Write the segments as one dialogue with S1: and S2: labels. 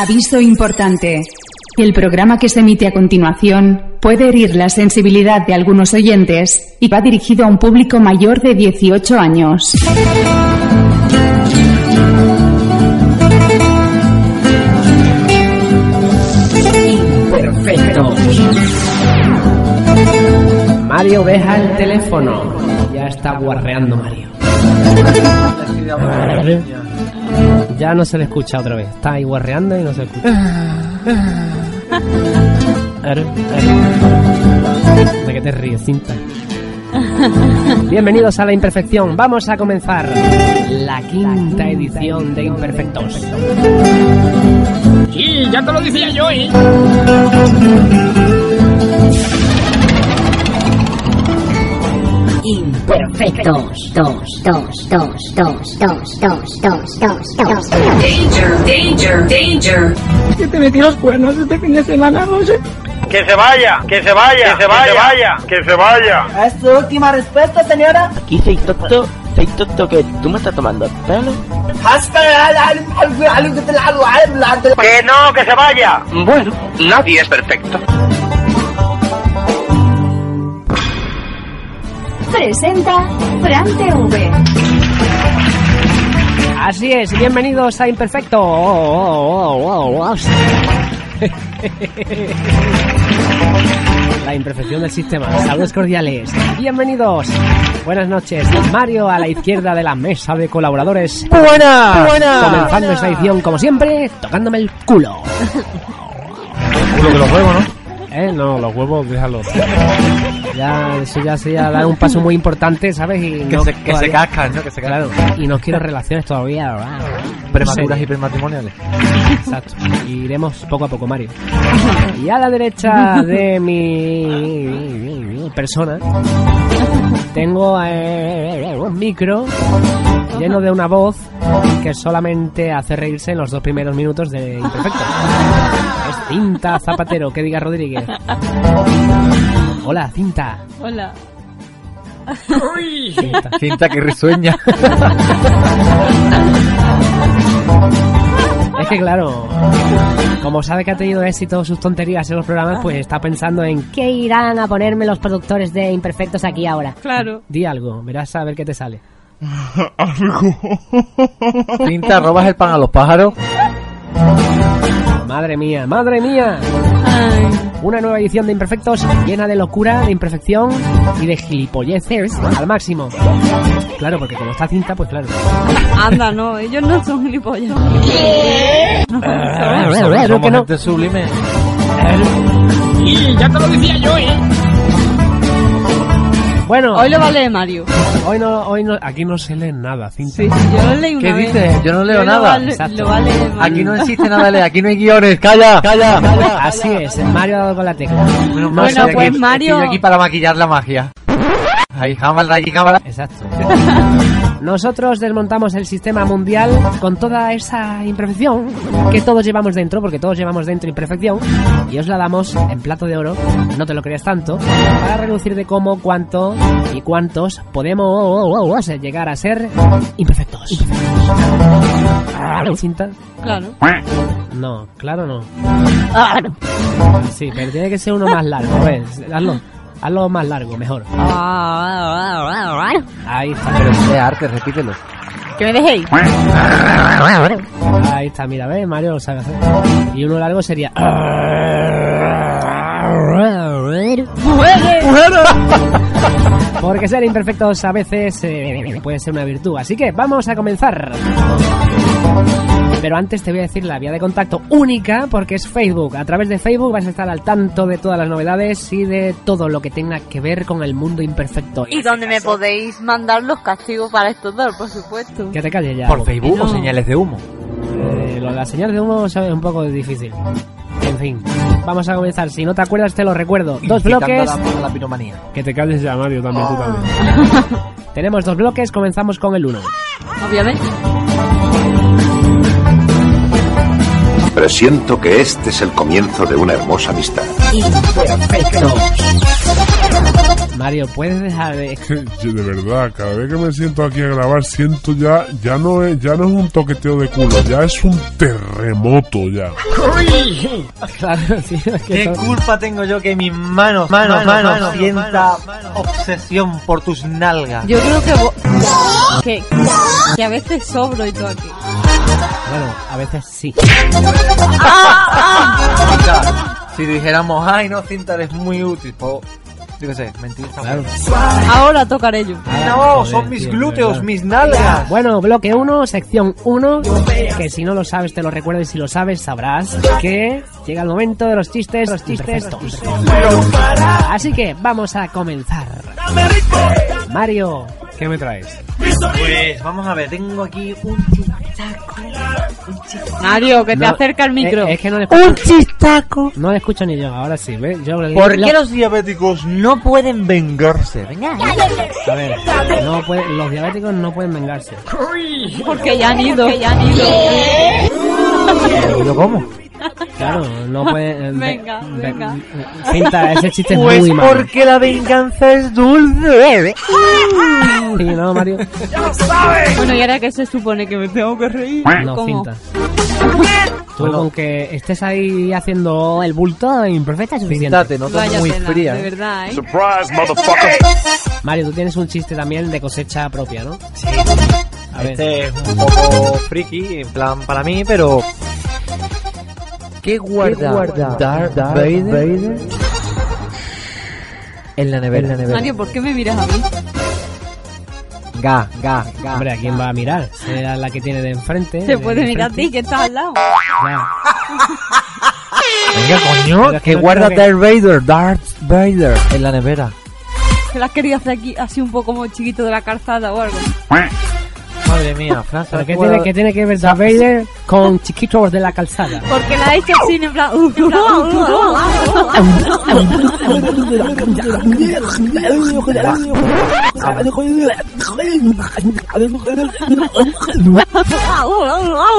S1: Aviso importante. El programa que se emite a continuación puede herir la sensibilidad de algunos oyentes y va dirigido a un público mayor de 18 años.
S2: Perfecto. Mario, deja el teléfono. Ya está guarreando Mario. Ya no se le escucha otra vez. Está ahí guarreando y no se escucha. ¿De qué te ríes, cinta? Bienvenidos a La Imperfección. Vamos a comenzar la quinta edición de Imperfectos.
S3: Sí, ya te lo decía yo, ¿eh?
S4: Imperfectos. Dos, dos, dos, dos, dos, dos, dos, dos, dos.
S5: Danger, danger, danger.
S3: Que te metí los cuernos este fin de semana, José.
S6: Que se vaya, que se vaya, que se vaya, que se vaya.
S7: ¿Es su última respuesta, señora?
S8: Aquí soy tonto, soy tonto que tú me estás tomando el pelo.
S6: Que no, que se vaya.
S5: Bueno, nadie es perfecto.
S1: Presenta Fran TV.
S2: Así es, bienvenidos a Imperfecto. La imperfección del sistema. Saludos cordiales. Bienvenidos. Buenas noches. Mario a la izquierda de la mesa de colaboradores.
S8: ¡Buena! ¡Buena!
S2: Comenzando esta edición, como siempre, tocándome el culo.
S9: Culo que los huevos, ¿no?
S2: ¿Eh? No, los huevos, déjalos. Ya, eso ya sería dar un paso muy importante, ¿sabes? Y
S9: Que,
S2: no
S9: se, que se cascan, ¿no? Que se cascan.
S2: Claro, y no quiero relaciones todavía. ¿verdad?
S9: Prematuras
S2: Sí.
S9: y prematrimoniales.
S2: Exacto. Y iremos poco a poco, Mario. Y a la derecha de mi persona tengo eh, un micro lleno de una voz que solamente hace reírse en los dos primeros minutos de Imperfecto. Es Cinta Zapatero, que diga Rodríguez. Hola, Cinta.
S10: Hola.
S2: Cinta.
S9: Cinta que risueña.
S2: Es que claro, como sabe que ha tenido éxito sus tonterías en los programas, pues está pensando en qué irán a ponerme los productores de Imperfectos aquí ahora.
S10: Claro.
S2: Di algo, verás a ver qué te sale.
S9: Cinta, robas el pan a los pájaros.
S2: Madre mía, madre mía.
S10: Ay.
S2: Una nueva edición de Imperfectos llena de locura, de imperfección y de gilipolleces al máximo. Claro, porque como está cinta, pues claro.
S10: Anda, no, ellos no son gilipollas. No,
S2: que no.
S9: sublime.
S3: Sí, ya te lo decía yo, ¿eh?
S2: Bueno,
S10: Hoy lo vale Mario.
S2: hoy no, hoy no, aquí no se lee nada, cinta.
S10: Sí, yo lo leí una
S9: ¿Qué
S10: vez.
S9: dices? Yo no leo
S10: Yo lo
S9: nada.
S10: vale-
S2: Exacto.
S10: Lo vale Mario.
S9: Aquí no existe nada de leer, aquí no hay guiones. Calla, calla, calla.
S2: Así es, Mario ha dado con la tecla.
S9: Bueno,
S10: Bueno,
S9: estoy
S10: pues,
S9: aquí-
S10: Mario-
S9: Estoy aquí para maquillar la magia. Ahí, cámara, aquí, cámara.
S2: Exacto. Nosotros desmontamos el sistema mundial con toda esa imperfección que todos llevamos dentro, porque todos llevamos dentro imperfección, y os la damos en plato de oro, no te lo creas tanto, para reducir de cómo, cuánto y cuántos podemos llegar a ser imperfectos. ¿Cinta?
S10: Claro.
S2: No, claro no. Sí, pero tiene que ser uno más largo, ¿ves? Hazlo, hazlo más largo, mejor. Ahí está.
S9: Pero arte, repítelo.
S10: Que me dejéis.
S2: Ahí está, mira, ¿ves? Mario lo sabe hacer. Y uno largo sería. Porque ser imperfectos a veces eh, puede ser una virtud. Así que vamos a comenzar. Pero antes te voy a decir la vía de contacto única porque es Facebook. A través de Facebook vas a estar al tanto de todas las novedades y de todo lo que tenga que ver con el mundo imperfecto.
S10: Y donde me podéis mandar los castigos para estos dos, por supuesto.
S2: Que te calles ya.
S9: ¿Por Facebook o
S10: No.
S9: señales de humo?
S2: Eh, lo de la señal de humo ¿sabes? es un poco difícil. En fin, vamos a comenzar. Si no te acuerdas, te lo recuerdo. Dos bloques.
S9: la piromanía.
S2: Que te calles ya, Mario, también tú también. Tenemos dos bloques, comenzamos con el uno.
S10: Obviamente.
S11: Presiento que este es el comienzo de una hermosa amistad.
S4: Imperfectos.
S2: Mario, ¿puedes dejar de...
S11: Yo, de verdad, cada vez que me siento aquí a grabar, siento ya, ya no es, ya no es un toqueteo de culo, ya es un terremoto ya.
S2: Claro, sí, es que
S9: ¿Qué culpa tengo yo que mis manos, manos, manos, sienta obsesión por tus nalgas?
S10: Yo creo que, vo- que, que a veces sobro y todo aquí.
S2: Bueno, a veces sí.
S9: Cinta, Si dijéramos, ay no, cinta, eres muy útil, pues, yo qué sé, mentira.
S2: Claro.
S10: Ahora tocaré yo.
S9: No, son mis glúteos, mis nalgas.
S2: Bueno, bloque 1, sección 1, que si no lo sabes te lo recuerdo y si lo sabes sabrás que llega el momento de los chistes, los chistes. Así que vamos a comenzar. Mario, ¿qué me traes?
S9: Pues vamos a ver, tengo aquí un
S10: Mario, que te
S2: No,
S10: acerca el micro.
S2: Es, que no le escucho.
S9: Un chistaco.
S2: No le escucho ni yo, ahora sí, ¿ves? Yo,
S9: ¿Por
S2: lo-
S9: qué los diabéticos no pueden vengarse? Venga.
S2: A ver, no puede- los diabéticos no pueden vengarse.
S10: Porque ya han ido. Porque ya han ido.
S9: ¿Yo cómo?
S2: Claro, no pueden... eh,
S10: Venga,
S2: ve-
S10: venga.
S2: ve- Cinta, ese chiste es
S9: Pues
S2: muy malo.
S9: porque la venganza es dulce.
S2: Sí, ¿no, Mario?
S10: Bueno, y ahora que se supone que me tengo que reír.
S2: No,
S10: ¿Cómo?
S2: cinta. Tú con que estés ahí haciendo el bulto imperfecta es suficiente.
S9: Cinta, te notas
S10: Vaya
S9: muy
S10: tela,
S9: fría.
S10: de
S9: ¿eh?
S10: verdad, ¿eh?
S11: Surprise, motherfucker.
S2: Mario, tú tienes un chiste también de cosecha propia, ¿no? Sí. A ver,
S9: Este es un poco friki, en plan para mí, pero... ¿Qué guarda, Darth Vader, en la nevera?
S10: Mario, ¿por qué me miras a mí?
S9: Ga, ga, ga.
S2: hombre, ¿a quién va a mirar? Será la que tiene de enfrente.
S10: Se
S2: de-
S10: puede
S2: de
S10: mirar a ti, que estás al lado.
S2: Ya.
S9: Venga, coño,
S2: que
S9: que
S2: no
S9: guarda Darth Vader, Darth Vader, en la nevera.
S10: Se las quería hacer aquí, así un poco como chiquito de la calzada o algo.
S9: Madre mía, Fran,
S2: ¿Pero
S9: ¿sabes
S2: qué tiene, qué tiene que ver Darth Vader con chiquitos de la calzada?
S10: Porque la he hecho así en plan. uh,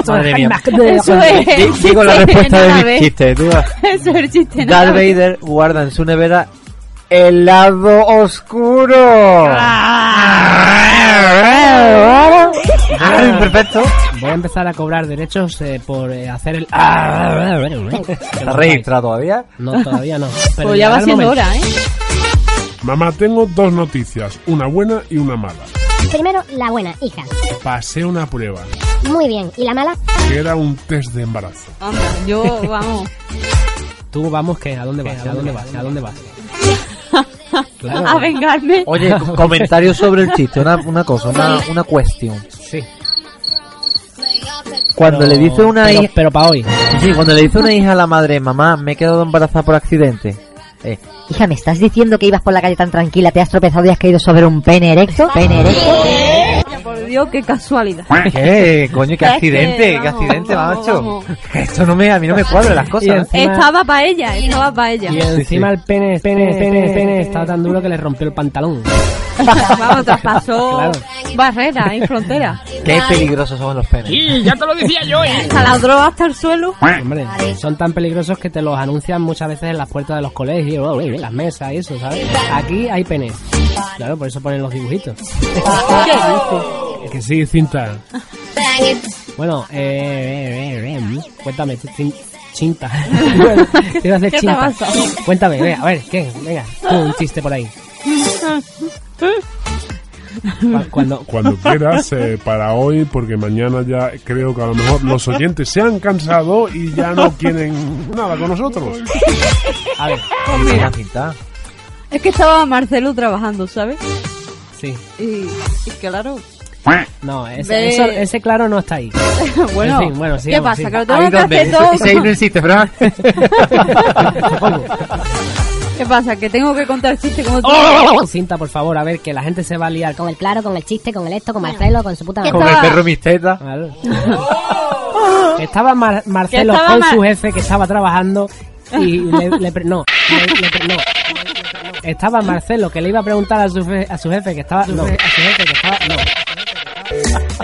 S9: Madre mía. Digo la respuesta de mi chiste, tú.
S10: Eso es el chiste.
S9: Darth. Vader guarda en su nevera el lado oscuro. Ah, Perfecto.
S2: Voy a empezar a cobrar derechos eh, por eh, hacer el...
S9: ¿Está registrado todavía?
S2: No, todavía no. Pero
S10: Pues ya va siendo
S2: momento.
S10: hora, ¿eh?
S11: Mamá, tengo dos noticias, una buena y una mala.
S4: Primero, la buena, hija.
S11: Pasé una prueba,
S4: Muy bien. ¿Y la mala?
S11: que era un test de embarazo.
S10: Anda, yo, vamos.
S2: Tú vamos, que ¿A dónde vas? ¿A dónde vas? ¿A dónde vas? Claro.
S10: A vengarme.
S9: Oye, co- comentario sobre el chiste, una, una cosa, una, una cuestión. Cuando
S2: Pero-
S9: le dice una
S2: pero,
S9: hija...
S2: pero para hoy.
S9: Sí, cuando le dice una hija a la madre, mamá, me he quedado embarazada por accidente. Eh,
S12: Hija, ¿me estás diciendo que ibas por la calle tan tranquila, te has tropezado y has caído sobre un pene erecto? ¿Pene erecto?
S10: Dios, qué casualidad.
S9: ¿Qué? Coño, qué
S10: Es que,
S9: accidente, qué
S10: vamos,
S9: accidente,
S10: vamos,
S9: macho.
S10: vamos.
S9: Esto no me, a mí no me cuadra las cosas.
S2: encima,
S10: Estaba para ella, estaba para ella.
S2: y encima el pene, pene, pene, pene estaba tan duro que le rompió el pantalón.
S10: Vamos, traspasó
S2: Claro.
S10: barrera y frontera.
S9: Qué peligrosos son los penes.
S3: Sí, ya te lo decía yo, ¿eh?
S10: Taladró hasta el suelo.
S2: Hombre, son tan peligrosos que te los anuncian muchas veces en las puertas de los colegios, en las mesas y eso, ¿sabes? Aquí hay penes. Claro, por eso ponen los dibujitos.
S10: ¿Qué dices?
S2: Es que sí, cinta. Bueno, eh, eh, eh, eh, cuéntame, cin- cinta. A hacer
S10: ¿Qué te
S2: chinta.
S10: pasa?
S2: Cuéntame, venga, a ver, ¿qué? Venga, tú, un chiste por ahí. Cu- Cuando,
S11: Cuando quieras, eh, para hoy, porque mañana ya creo que a lo mejor los oyentes se han cansado y ya no quieren nada con nosotros.
S2: a ver,
S10: Pues mira,
S9: Mira, cinta.
S10: Es que estaba Marcelo trabajando, ¿sabes?
S2: sí.
S10: Y, y claro,
S2: No, ese,
S10: Ve-
S2: eso- ese claro no está ahí.
S10: bueno,
S2: En fin, bueno,
S10: ¿qué
S2: sigamos,
S10: pasa?
S2: sí.
S10: Que lo
S9: Ahí
S10: tengo que
S9: donde,
S10: hacer
S9: ese,
S10: todo.
S9: ese ahí no existe, Fran.
S10: ¿Qué pasa? Que tengo que contar chistes como tú.
S2: Oh, Cinta, por favor, a ver, que la gente se va a liar.
S4: Con el claro, con el chiste, con el esto, con Marcelo, con su puta
S10: ¿Qué
S9: Con
S4: madre.
S9: el perro mis tetas.
S2: Claro. estaba Mar- Marcelo
S10: Que estaba
S2: con
S10: Mar-
S2: su jefe que estaba trabajando y le, le pre- no, le- le pre- no. Estaba Marcelo que le iba a preguntar a su, fe- a su jefe que estaba no, a su jefe que estaba no.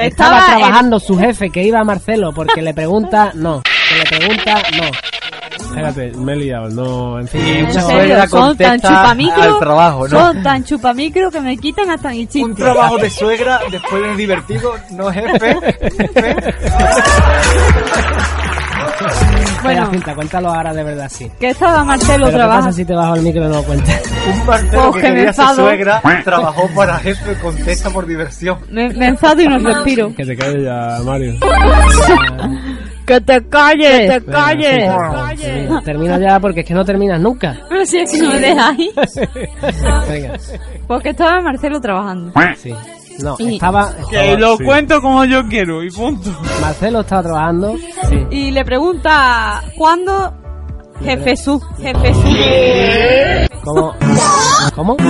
S2: Estaba,
S10: Estaba
S2: trabajando su jefe que iba a Marcelo porque le pregunta no, que le pregunta no. Espérate, me he liado, no, en fin.
S10: En serio, son tan chupamicro,
S9: trabajo, ¿no?
S10: son tan chupamicro que me quitan hasta mi chiste.
S9: Un trabajo de suegra después de divertido, no jefe.
S2: Bueno,
S10: Bueno.
S2: cinta, cuéntalo ahora de verdad, sí.
S10: Que estaba Marcelo
S2: Pero ¿qué
S10: trabajando.
S2: pasa si te bajo el micro y no lo cuentas?
S9: Un Marcelo
S10: Oh,
S9: que
S10: que me
S9: quería ser suegra trabajó para jefe contesta por diversión.
S10: Me, me enfado y no respiro.
S2: Que te calles ya, Mario.
S10: ¡Que te calles! ¡Que te calles!
S2: Termina ya porque es que no terminas nunca.
S10: Pero si es que no me dejáis.
S2: Venga.
S10: Porque estaba Marcelo trabajando.
S2: Sí. No,
S10: Y-
S2: estaba...
S13: Que
S2: estaba-
S13: lo
S2: sí.
S13: cuento como yo quiero y punto.
S2: Marcelo estaba trabajando. Sí.
S10: Y le pregunta, ¿cuándo? Jefe su, jefe su.
S2: ¿Cómo? ¿Cómo?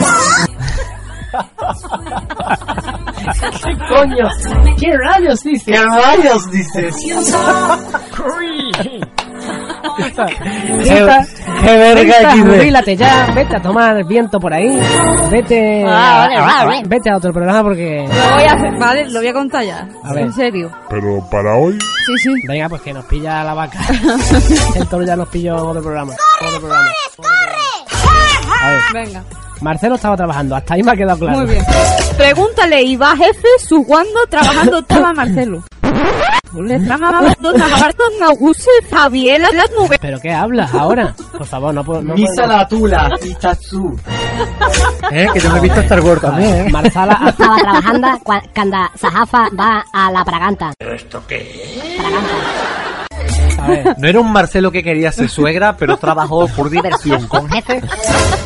S8: ¿Qué coño? ¿Qué rayos dices?
S9: ¿Qué rayos dices?
S2: Cinta,
S9: qué verga
S2: jubílate ya, vete a tomar viento por ahí, vete,
S10: Ah, vale,
S2: a,
S10: vale.
S2: vete a otro programa porque...
S10: Lo voy a hacer, vale, lo voy a contar ya.
S2: A ver.
S10: En serio.
S11: Pero para hoy,
S10: Sí, sí.
S2: Venga, pues que nos pilla la vaca. El toro ya nos pilló en otro programa. otro programa. A ver,
S10: Venga.
S2: Marcelo estaba trabajando, hasta ahí me ha quedado claro.
S10: Muy bien. Pregúntale, ¿y va jefe su cuándo trabajando estaba Marcelo? Le trabajaba no use Fabiela las nubes.
S2: ¿Pero qué hablas ahora? Por favor, no puedo... No
S9: Misa
S2: puedo-
S9: la tula, Itatsu. Eh, que yo me he visto Star Wars también, eh.
S2: Marzala,
S12: Estaba trabajando cua- cuando Sajafa va a la Braganta.
S2: a ver,
S9: No era un Marcelo que quería ser suegra, pero trabajó por diversión con jefe.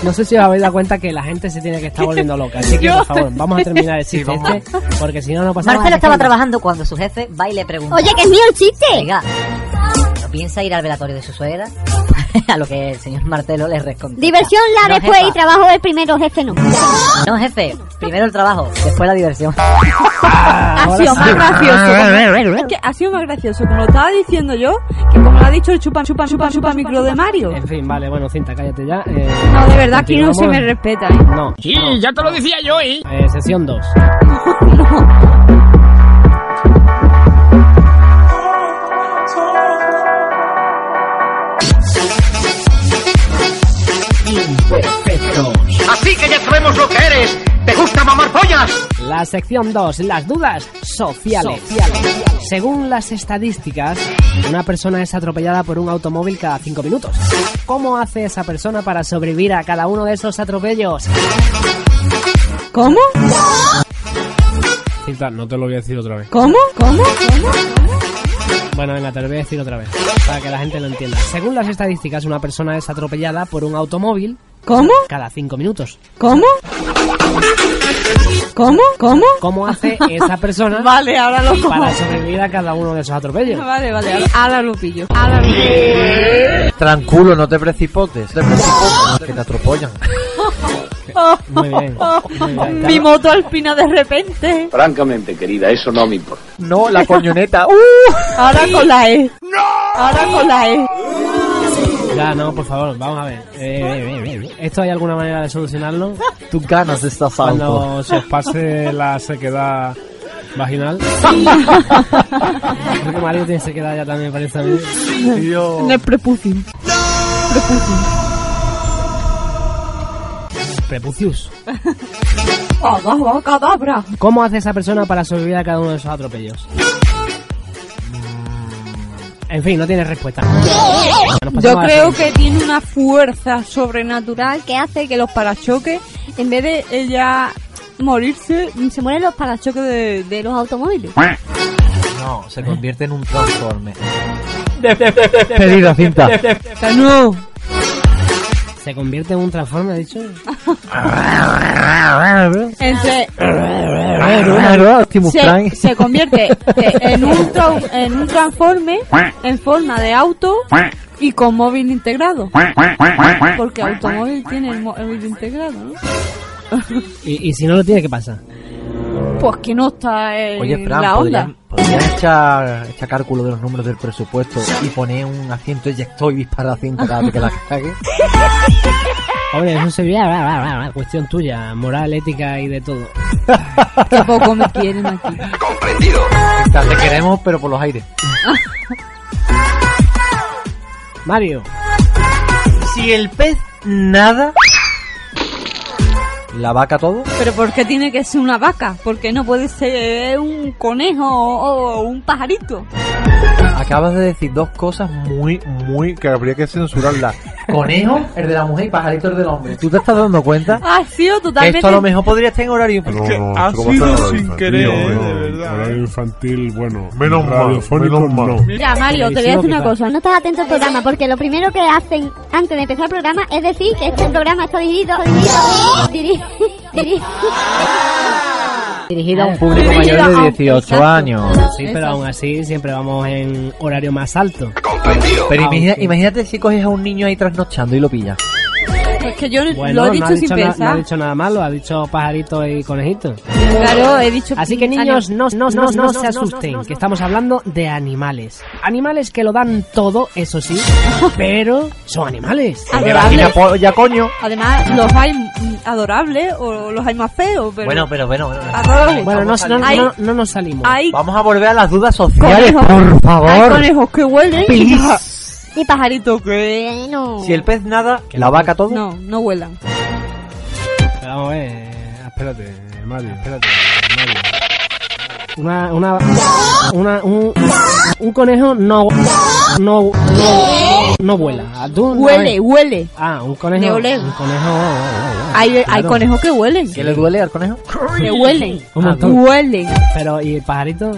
S2: no sé si os habéis dado cuenta que la gente se tiene que estar volviendo loca. Así que, por favor, vamos a terminar el chiste este, porque si no, no pasa
S12: Marcelo estaba trabajando cuando su jefe va y le pregunta.
S4: Oye, que es mío el chiste.
S12: Oiga, ¿no piensa ir al velatorio de su suegra? a lo que el señor Marcelo le responde.
S4: Diversión la
S12: No,
S4: después
S12: jefa.
S4: y trabajo el primero, jefe no.
S12: No, jefe. Primero el trabajo, después la diversión.
S10: Ha sido más gracioso. como- Es que ha sido más gracioso. Como lo estaba diciendo yo, que como lo ha dicho el chupa, chupa, chupa, chupa micro de Mario.
S2: En fin, vale, bueno, cinta, cállate ya. Eh,
S10: No, de verdad, aquí no se me respeta. ¿eh?
S2: No.
S3: Sí, ya te lo decía yo, ¿eh?
S2: Eh, sesión 2.
S5: Así que ya sabemos lo que eres. ¿Te gusta mamar pollas?
S2: La sección 2, las dudas sociales. Según las estadísticas, una persona es atropellada por un automóvil cada 5 minutos. ¿Cómo hace esa persona para sobrevivir a cada uno de esos atropellos?
S10: ¿Cómo?
S2: Cinta, no te lo voy a decir otra vez.
S10: ¿Cómo? ¿Cómo? ¿Cómo?
S2: Bueno, venga, te lo voy a decir otra vez, para que la gente lo entienda. Según las estadísticas, una persona es atropellada por un automóvil
S10: ¿Cómo?
S2: cada 5 minutos.
S10: ¿Cómo? ¿Cómo? ¿Cómo?
S2: ¿Cómo hace esa persona
S10: Vale, ahora lo como.
S2: para sobrevivir a cada uno de esos atropellos?
S10: Vale, vale, ahora, ahora lo pillo. Ahora lo pillo.
S9: Tranquilo, no te precipotes. Te precipotes, que te atropellan.
S2: Muy bien. muy bien.
S10: Mi moto alpina de repente.
S5: Francamente, querida, eso no me importa.
S9: No, la coñoneta. ¡Uh!
S10: Ahora con la E. Ahora con la E.
S2: Ya, no, por favor, vamos a ver. Eh, eh, eh, eh. ¿Esto hay alguna manera de solucionarlo?
S9: Tú ganas de esta.
S2: Cuando se os pase la sequedad vaginal. Creo que Mario tiene sequedad ya también, parece a mí.
S9: Yo...
S10: En el prepucio.
S2: Prepucius. ¿Cómo hace esa persona para sobrevivir a cada uno de esos atropellos? En fin, no tiene respuesta.
S10: Yo creo que tiene una fuerza sobrenatural que hace que los parachoques, en vez de ella morirse, se mueren los parachoques de, de los automóviles.
S9: No, se convierte en un transforme. Pedido, cinta.
S10: no.
S2: ¿Se convierte en un transforme, ha dicho?
S10: Entre,
S9: Optimus
S10: se,
S9: Prime.
S10: se convierte eh, en un, en un transforme en forma de auto y con móvil integrado. Porque automóvil tiene el móvil integrado, ¿no?
S2: ¿Y, y si no lo tiene, qué pasa?
S10: Pues que no está en
S9: Oye, Fran,
S10: la onda.
S9: ¿podrían, podrían echar, echar cálculo de los números del presupuesto y poner un asiento eyector y disparar cinta cada vez que la cague?
S2: Hombre, eso sería cuestión tuya, moral, ética y de todo.
S10: Que poco me quieren aquí.
S5: Comprendido.
S9: Te queremos, pero por los aires.
S2: Mario,
S9: Si el pez nada, la vaca todo.
S10: Pero ¿por qué tiene que ser una vaca? ¿Por qué no puede ser un conejo o un pajarito?
S9: Acabas de decir dos cosas muy, muy que habría que censurarlas. Conejo, el de la mujer y pajarito el del hombre. ¿Tú te estás dando cuenta?
S10: Ha sido totalmente...
S9: Esto a lo mejor podría estar en horario
S11: No,
S9: infantil.
S11: no,
S13: ha
S11: esto va a
S13: sido sin
S11: infantil,
S13: querer,
S11: no,
S13: eh,
S11: no,
S13: de verdad,
S11: Horario
S13: eh.
S11: infantil, bueno.
S5: Menos mal,
S11: radiofónico
S5: menos mal.
S11: no.
S10: Mira, Mario, te voy a decir una cosa.
S4: No estás atento al programa porque lo primero que hacen antes de empezar el programa es decir que este programa está dirigido, dirigido, diri- diri-
S12: Dirigido a un
S9: Público
S10: Dirigido
S9: mayor de 18
S10: exacto.
S9: años.
S2: Sí, pero aún así siempre vamos en horario más alto.
S9: Pero imagina- imagínate si coges a un niño ahí trasnochando y lo pillas.
S10: Que yo
S2: Bueno,
S10: lo he
S2: no
S10: dicho
S2: ha
S10: sin
S2: dicho, na- no ha
S10: pensar.
S2: dicho nada malo, ha dicho pajarito y conejito.
S10: Claro, he dicho...
S2: Así que niños, no, no, no, no se asusten, que estamos hablando de animales. Animales que lo dan todo, eso sí, pero son animales.
S10: Adorables.
S9: ya coño.
S10: Además, los hay adorables o los hay más feos, pero...
S9: Bueno, pero bueno, bueno.
S10: Adorables.
S2: Bueno, no, no,
S10: Hay-
S2: no, no nos salimos.
S10: Hay,
S9: Vamos a volver a las dudas sociales,
S10: Conejos.
S9: por
S10: hay
S9: favor.
S10: conejos que huelen y pajaritos que no...
S9: Si el pez nada, la vaca todo.
S10: No, no huelan.
S2: Pero vamos a ver, eh, espérate, Mario, espérate, Mario. Una, una, una, un, un conejo no, no, no, no vuela. ¿Tú no
S10: Huele,
S2: ves?
S10: huele.
S2: Ah, un conejo.
S10: De oler.
S2: Un conejo. oh, oh, oh,
S10: Hay, hay
S2: claro.
S10: conejos que huelen.
S9: ¿Qué le duele al conejo?
S10: Que huelen.
S2: Un montón.
S10: Huelen.
S2: Pero, ¿y el pajarito?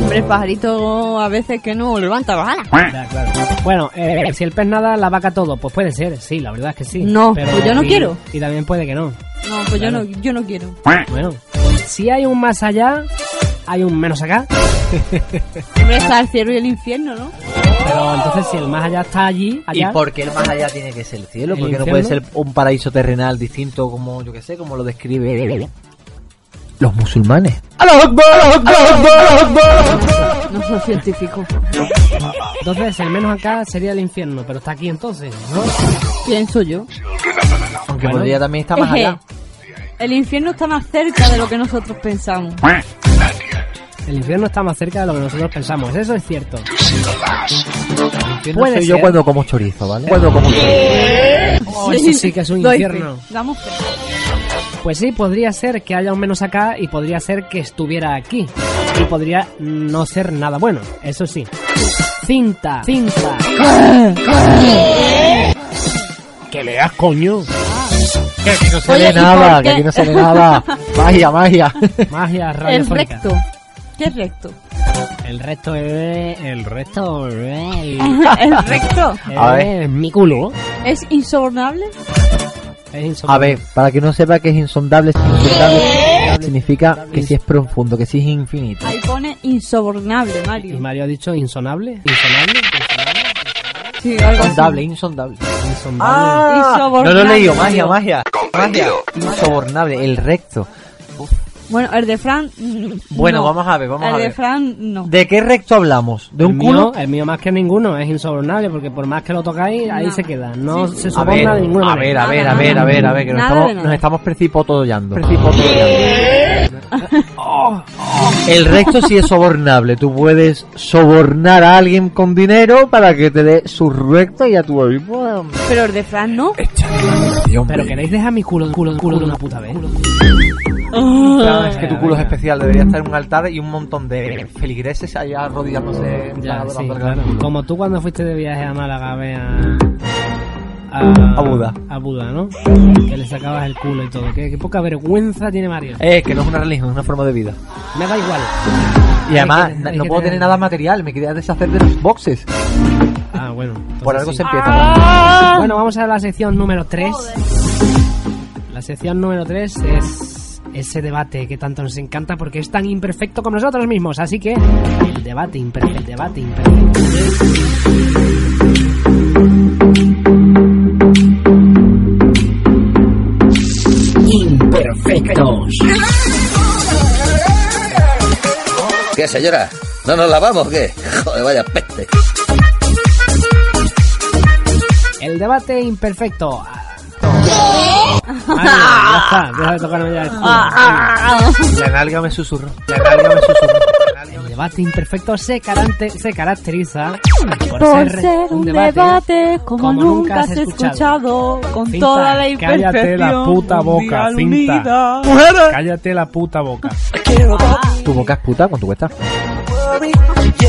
S10: Hombre, el pajarito a veces que no levanta alas.
S2: Ya, claro. Bueno, eh, si el pez nada, la vaca todo, pues puede ser, sí, la verdad es que sí.
S10: No, pues yo no
S2: y-
S10: quiero.
S2: Y también puede que no.
S10: No, pues yo no, yo no quiero.
S2: Bueno, si hay un más allá, hay un menos acá.
S10: Hombre, está el cielo y el infierno, ¿no?
S2: Pero entonces, si el más allá está allí,
S9: ¿Y
S2: allá.
S9: por qué el más allá tiene que ser el cielo?
S2: ¿El
S9: Porque no
S2: infierno?
S9: puede ser un paraíso terrenal distinto como, yo que sé, como lo describe los musulmanes.
S10: No soy científico.
S2: Entonces, el menos acá sería el infierno, pero está aquí entonces, ¿no?
S10: Pienso yo.
S9: Aunque
S2: Bueno.
S9: podría también estar más
S10: Eje,
S9: allá.
S10: El infierno está más cerca de lo que nosotros pensamos.
S2: El infierno está más cerca de lo que nosotros pensamos, eso es cierto.
S9: Yo no
S2: Puede
S9: soy yo
S2: ser.
S9: cuando como chorizo, ¿vale? Cuando como chorizo.
S2: Oh, eso sí que es un
S10: Doy
S2: infierno.
S10: Damos fe.
S2: Pues sí, podría ser que haya un menos acá y podría ser que estuviera aquí. Y podría no ser nada bueno, eso sí. Cinta, cinta. Que leas, coño.
S9: Que aquí no se
S10: Oye,
S9: ve
S10: ¿y
S9: nada,
S10: por
S9: que
S10: qué?
S9: aquí no se ve nada. Magia, magia.
S2: Magia
S10: El
S2: radiofónica.
S10: recto. ¿Qué es recto?
S2: El resto es... El resto es...
S10: el recto.
S9: A ver.
S2: Es mi culo.
S10: ¿Es insobornable?
S2: Es
S9: A ver, para que no sepa que es insondable, insondable significa que si es profundo, que si es infinito.
S10: Ahí pone insobornable,
S2: Y
S10: Mario.
S2: Mario ha dicho insonable. Insonable.
S10: Sí, algo así.
S9: Insondable, insondable.
S2: Insondable.
S9: Ah, no
S10: Insobornable.
S9: lo he leído, magia, magia. Magia. Insobornable, el recto.
S10: Bueno, el de Fran. mm,
S9: Bueno,
S10: no.
S9: vamos a ver, vamos
S10: el
S9: a
S10: de
S9: ver.
S10: Fran, no.
S9: ¿De qué recto hablamos? ¿De un
S2: el
S9: culo?
S2: Mío, el mío más que ninguno es insobornable porque por más que lo tocáis, ahí
S10: No.
S2: se queda. No se
S9: A
S2: soborna de ninguna
S9: a ver, a ver, a ver, a ver, a ver, que nos estamos,
S10: de
S9: nos estamos precipotollando. El recto sí es sobornable. Tú puedes sobornar a alguien con dinero para que te dé su recto y a tu bueno,
S10: Pero el de Fran no.
S2: Pero queréis dejar mi culo, culo, culo de una puta vez.
S9: Claro, es que tu culo es especial, debería estar en un altar y un montón de feligreses allá arrodillándose
S2: Ya, sí, claro. Como tú cuando fuiste de viaje a Málaga a ver a...
S9: Buda.
S2: A Buda, ¿no? Que le sacabas el culo y todo. Qué, qué poca vergüenza tiene Mario.
S9: Eh, que no es una religión, es una forma de vida.
S2: Me da igual.
S9: Y además,
S2: que-
S9: no puedo
S2: tener-
S9: nada material, me quería deshacer de los boxes.
S2: Ah, bueno.
S9: Por algo
S2: sí.
S9: se empieza.
S2: Bueno, vamos a la sección número 3. La sección número 3 es ese debate que tanto nos encanta porque es tan imperfecto como nosotros mismos. Así que el debate imperfecto, el debate imperfecto.
S3: Imperfectos.
S14: ¿Qué, señora? ¿No nos lavamos o qué? Joder, vaya peste.
S2: El debate imperfecto. Vale, ya está, deja de tocarme ya el culo.
S9: La nalga me susurró. La nalga me susurró.
S2: El debate imperfecto se, carante- se caracteriza por,
S10: Por
S2: ser,
S10: ser un debate como, nunca has escuchado, con
S2: Finta,
S10: toda la imperfección.
S2: Cállate la puta boca, Finta.
S10: unida.
S2: Cállate la puta boca.
S9: ¿Tu boca es puta? ¿Cuánto cuesta?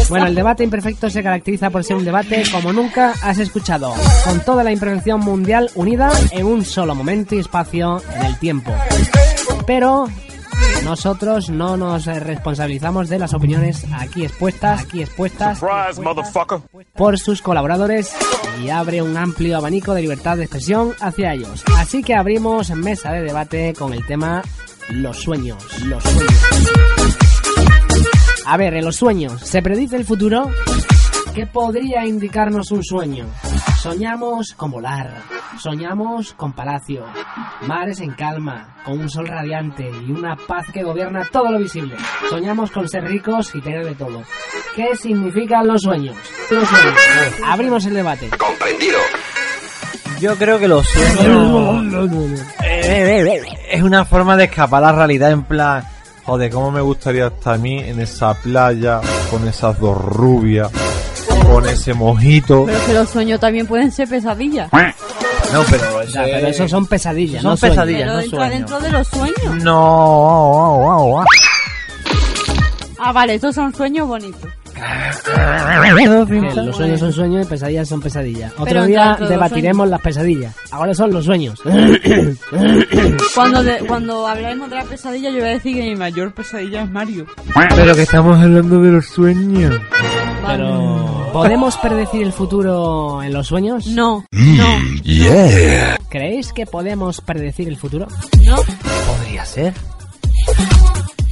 S2: Bueno, el debate imperfecto se caracteriza por ser un debate como nunca has escuchado, con toda la imperfección mundial unida en un solo momento y espacio en el tiempo. Pero nosotros no nos eh, responsabilizamos de las opiniones aquí expuestas, aquí expuestas por sus colaboradores y abre un amplio abanico de libertad de expresión hacia ellos. Así que abrimos mesa de debate con el tema los sueños, los sueños. A ver, en los sueños, ¿se predice el futuro? ¿Qué podría indicarnos un sueño? Soñamos con volar, soñamos con palacio, mares en calma, con un sol radiante y una paz que gobierna todo lo visible. Soñamos con ser ricos y tener de todo. ¿Qué significan los sueños? Los sueños. Abrimos el debate.
S14: Comprendido.
S9: Yo creo que los sueños es una forma de escapar a la realidad en plan,
S11: Joder, cómo me gustaría estar a mí en esa playa con esas dos rubias, con ese mojito.
S10: Pero que los sueños también pueden ser pesadillas.
S9: No, pero
S2: Ya, pero eso son pesadillas,
S9: Son
S2: no sueños.
S9: pesadillas,
S10: Pero
S9: no
S10: entra
S9: sueños.
S10: dentro de los sueños.
S9: No.
S10: Ah, vale, estos son sueños bonitos.
S2: Los sueños son sueños y pesadillas son pesadillas. Otro
S10: Pero
S2: día debatiremos las pesadillas. Ahora son los sueños.
S10: Cuando, de- cuando hablemos de la pesadilla, yo voy a decir que mi mayor pesadilla es Mario.
S9: Pero que estamos hablando de los sueños.
S2: Pero ¿podemos predecir el futuro en los sueños?
S10: No,
S9: Yeah.
S2: ¿Creéis que podemos predecir el futuro?
S10: no.
S9: Podría ser.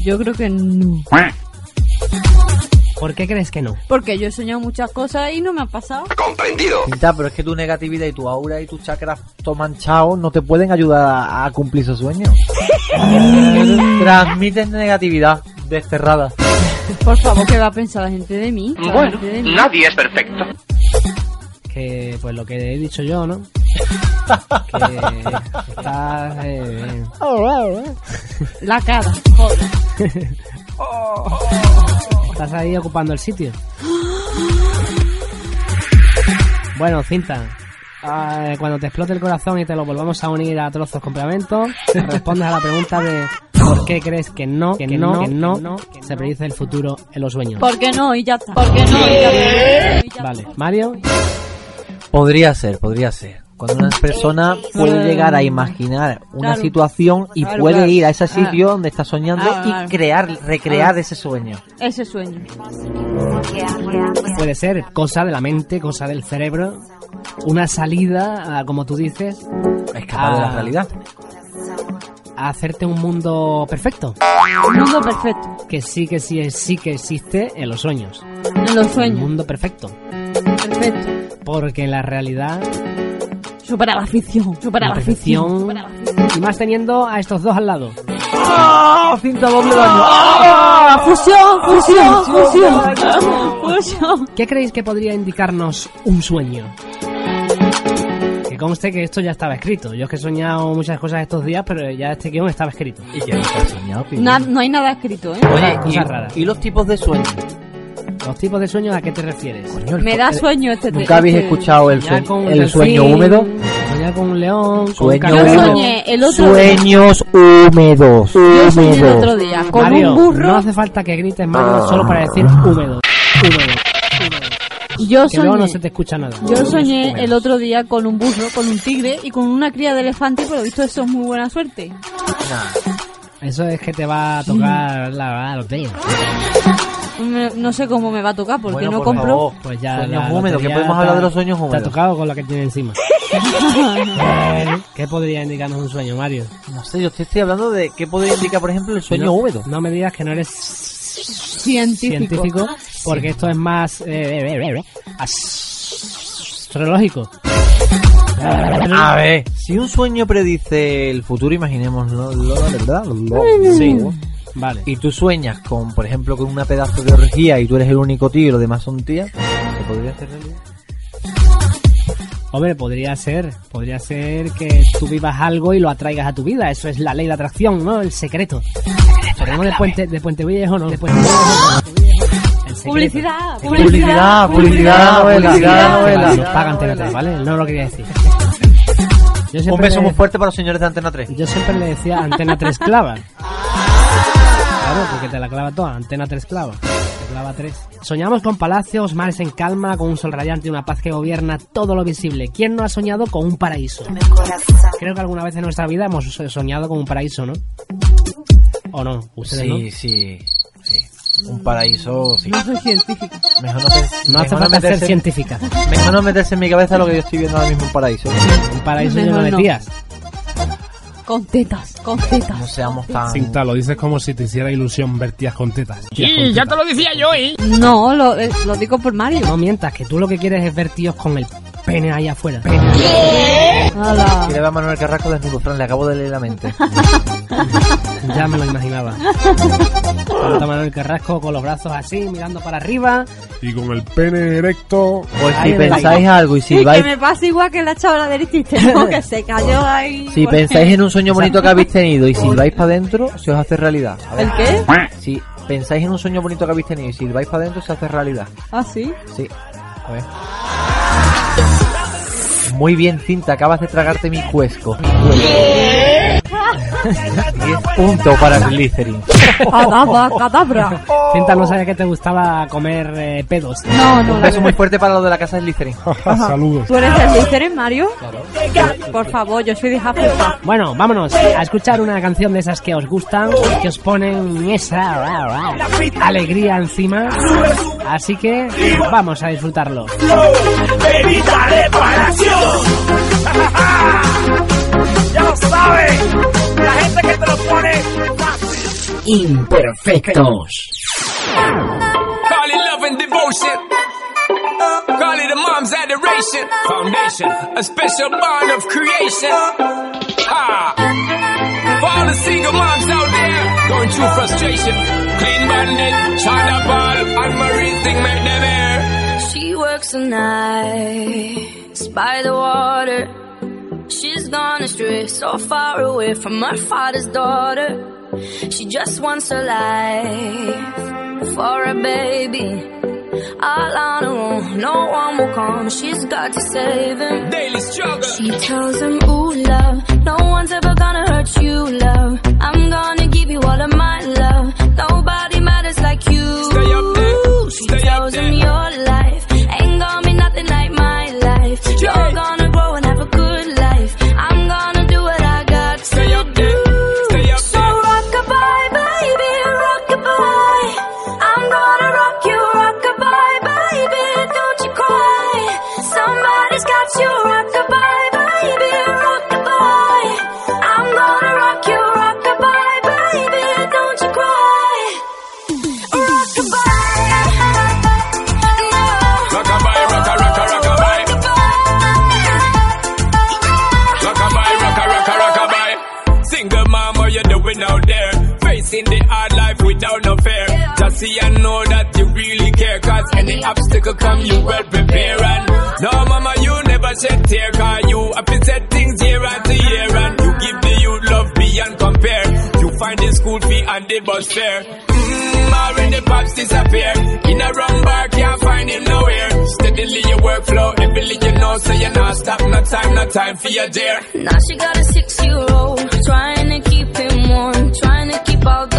S10: Yo creo que no.
S2: ¿Por qué crees que no?
S10: Porque yo he soñado muchas cosas y no me ha pasado.
S14: Comprendido.
S9: Pinta, pero es que tu negatividad y tu aura y tus chakras todo manchados no te pueden ayudar a, a cumplir esos sueños. Transmiten negatividad desterrada.
S10: Por favor, ¿qué va a pensar la gente de mí?
S5: Bueno,
S10: gente de mí.
S5: nadie es perfecto.
S2: Que pues lo que he dicho yo, ¿no? que estás... eh,
S10: La cara. Joder.
S2: estás ahí ocupando el sitio. Bueno, cinta. ah, cuando te explote el corazón y te lo volvamos a unir a trozos con pegamento, respondes a la pregunta de ¿por qué crees que no, que no, que no, se predice el futuro en los sueños?
S10: ¿Por qué no? Y ya está. ¿Por qué no? Y ya está.
S2: Vale, Mario,
S9: Podría ser, podría ser. Cuando una persona puede llegar a imaginar una
S10: Claro.
S9: situación y
S10: Claro,
S9: puede
S10: claro.
S9: ir a ese sitio donde está soñando
S10: Claro,
S9: y
S10: claro.
S9: crear, recrear
S10: Claro.
S9: ese sueño.
S10: Ese sueño.
S2: puede ser cosa de la mente, cosa del cerebro, una salida, a, como tú dices,
S9: Escapar de la
S2: Ah.
S9: realidad.
S2: a hacerte un mundo perfecto,
S10: Un mundo perfecto.
S2: que sí que sí, sí que existe en los sueños.
S10: En los
S2: Un
S10: sueños.
S2: mundo perfecto,
S10: Perfecto.
S2: porque en la realidad
S10: Supera la ficción. Supera
S2: la
S10: la ficción.
S2: y más teniendo a estos dos al lado.
S9: ¡Ah! Cinta doble daño.
S10: ¡Ah! ¡Fusión! ¡Fusión! ¡Fusión! ¡Fusión!
S2: ¿Qué creéis que podría indicarnos un sueño? Que conste que esto ya estaba escrito. Yo es que he soñado muchas cosas estos días, pero ya este guion estaba escrito.
S9: ¿Y qué has soñado, Pili?
S10: Na- no hay nada escrito, ¿eh?
S9: Oye,
S2: cosas
S9: y,
S2: raras.
S9: ¿y los tipos de sueños?
S2: ¿Los tipos de sueños a qué te refieres?
S9: Coño, el
S10: Me da
S9: el-
S10: sueño este
S9: ¿Nunca habéis
S10: este-
S9: escuchado el,
S2: Soñar
S9: sueño,
S2: con un
S9: el sueño húmedo?
S2: Soñar con un león, con un
S9: Sueño
S10: Yo
S2: canguro.
S10: soñé el otro día.
S9: Sueños húmedos.
S10: Yo soñé el
S9: húmedos.
S10: otro día con
S2: Mario,
S10: un burro.
S2: no hace falta que grites Mario solo para decir húmedo. Húmedo.
S10: Yo
S2: Que luego no
S10: soñé.
S2: se te escucha nada.
S10: Yo soñé el otro día con un burro, con un tigre y con una cría de elefante, pero visto eso es muy buena suerte.
S2: Eso es que te va a tocar la lotería.
S10: Me- No sé cómo me va a tocar porque
S9: Bueno,
S10: no
S9: por
S10: compro.
S9: favor.
S2: Pues ya
S9: Sueños húmedos, que podemos hablar
S2: ha-
S9: de los sueños
S2: Te ha
S9: húmedos.
S2: tocado con la que tiene encima. Eh, ¿Qué podría indicarnos un sueño, Mario?
S9: No sé, yo te estoy hablando de qué podría indicar, por ejemplo, el sueño
S2: no,
S9: húmedo.
S2: No me digas que no eres
S10: Científico.
S2: científico, porque esto es más eh, eh, eh, eh, astrológico.
S9: A ver, si un sueño predice el futuro, imaginémoslo, verdad,
S2: Sí, vale.
S9: y tú sueñas con, por ejemplo, con una pedazo de orgía y tú eres el único tío y los demás son tías, ¿se podría hacer realidad?
S2: Hombre, podría ser, podría ser que tú vivas algo y lo atraigas a tu vida. Eso es la ley de atracción, ¿no? El secreto. No de Puente, de Puente Viejo, no. De Puente Viejo, no.
S10: Publicidad,
S9: Publicidad, publicidad, novela, publicidad, novela.
S2: Nos paga Antena 3, ¿vale? No lo quería decir. Yo
S9: Un beso
S2: le-
S9: muy fuerte para los señores de Antena 3.
S2: Yo siempre le decía Antena 3 clava. Claro, porque te la clava toda, Antena 3 clava. Te clava 3. Soñamos con palacios, mares en calma, con un sol radiante y una paz que gobierna todo lo visible. ¿Quién no ha soñado con un paraíso? Creo que alguna vez en nuestra vida hemos soñado con un paraíso, ¿no? ¿O no? ¿Ustedes no?
S9: Sí, sí, sí. Un paraíso, sí.
S10: No soy científica.
S9: Mejor no, pe-
S2: No hace ser
S9: meterse-
S2: científica.
S9: Mejor no meterse en mi cabeza lo que yo estoy viendo ahora mismo un paraíso.
S2: Un paraíso lleno de
S10: no.
S2: tías.
S10: Con tetas, con tetas.
S9: No seamos tan...
S11: Cinta, lo dices como si te hiciera ilusión ver tías con tetas.
S3: Sí, ya te lo decía yo, ¿eh?
S10: No, lo, eh, lo digo por Mario.
S2: No mientas, que tú lo que quieres es ver tíos con el pene ahí afuera.
S10: Hala.
S9: Quiere ver a Manuel Carrasco desnudo, Fran, le acabo de leer la mente.
S2: Ya me lo imaginaba. Tanto Manuel Carrasco con los brazos así, mirando para arriba.
S11: Y con el pene erecto.
S9: Pues si pensáis algo y
S10: Sí, que
S9: silbáis,
S10: me pasa igual que la chavala del chiste, ¿no? que se cayó ahí.
S9: si
S10: Pues-
S9: pensáis en un sueño bonito que habéis tenido y silbáis para adentro, se os hace realidad.
S10: ¿El qué?
S9: Si pensáis en un sueño bonito que habéis tenido y silbáis para adentro, se hace realidad.
S10: Ah, sí.
S9: Sí. A ver. Muy bien, Cinta, acabas de tragarte mi cuesco. 10 puntos para Slytherin.
S10: Cadabra, cadabra.
S2: Cinta no sabía que te gustaba comer eh, pedos.
S10: No, no,
S9: Un beso muy fuerte para los de la casa de Slytherin.
S11: Saludos.
S10: ¿Tú eres el Slytherin, Mario? Por favor, yo soy de Hufflepuff.
S2: Bueno, vámonos a escuchar una canción de esas que os gustan, que os ponen esa alegría encima. Así que vamos a disfrutarlo.
S5: ¡Bebida reparación! ¡Ya lo sabes! La gente que te lo pone
S3: Imperfectos. Call it love and devotion. Call it a mom's adoration. Foundation, a special bond of creation. Ah. For all the single moms out there going through frustration. Clean bandit, China ball, and Marie thing make them air.
S15: She works the nights by the water. She's gone astray, so far away from her father's daughter. She just wants a life for a baby. All on her own, no one will come. She's got to save him.
S3: Daily struggle.
S15: She tells him, Ooh, love, no one's ever gonna hurt you, love. I'm gonna give you all of my love.
S3: See and know that you really care. Cause any obstacle come, you well prepare. And no, mama, you never shed tear. Cause you have to set things year after year. And you give the youth love beyond compare. You find the school fee and the bus fare. Mmm, already pops disappear. In a wrong bar, can't find him nowhere. Steadily your workflow, every you know, so you're not stop, no time, no time for your dear.
S15: Now she got a six-year-old, trying to keep him warm, trying to keep all
S3: the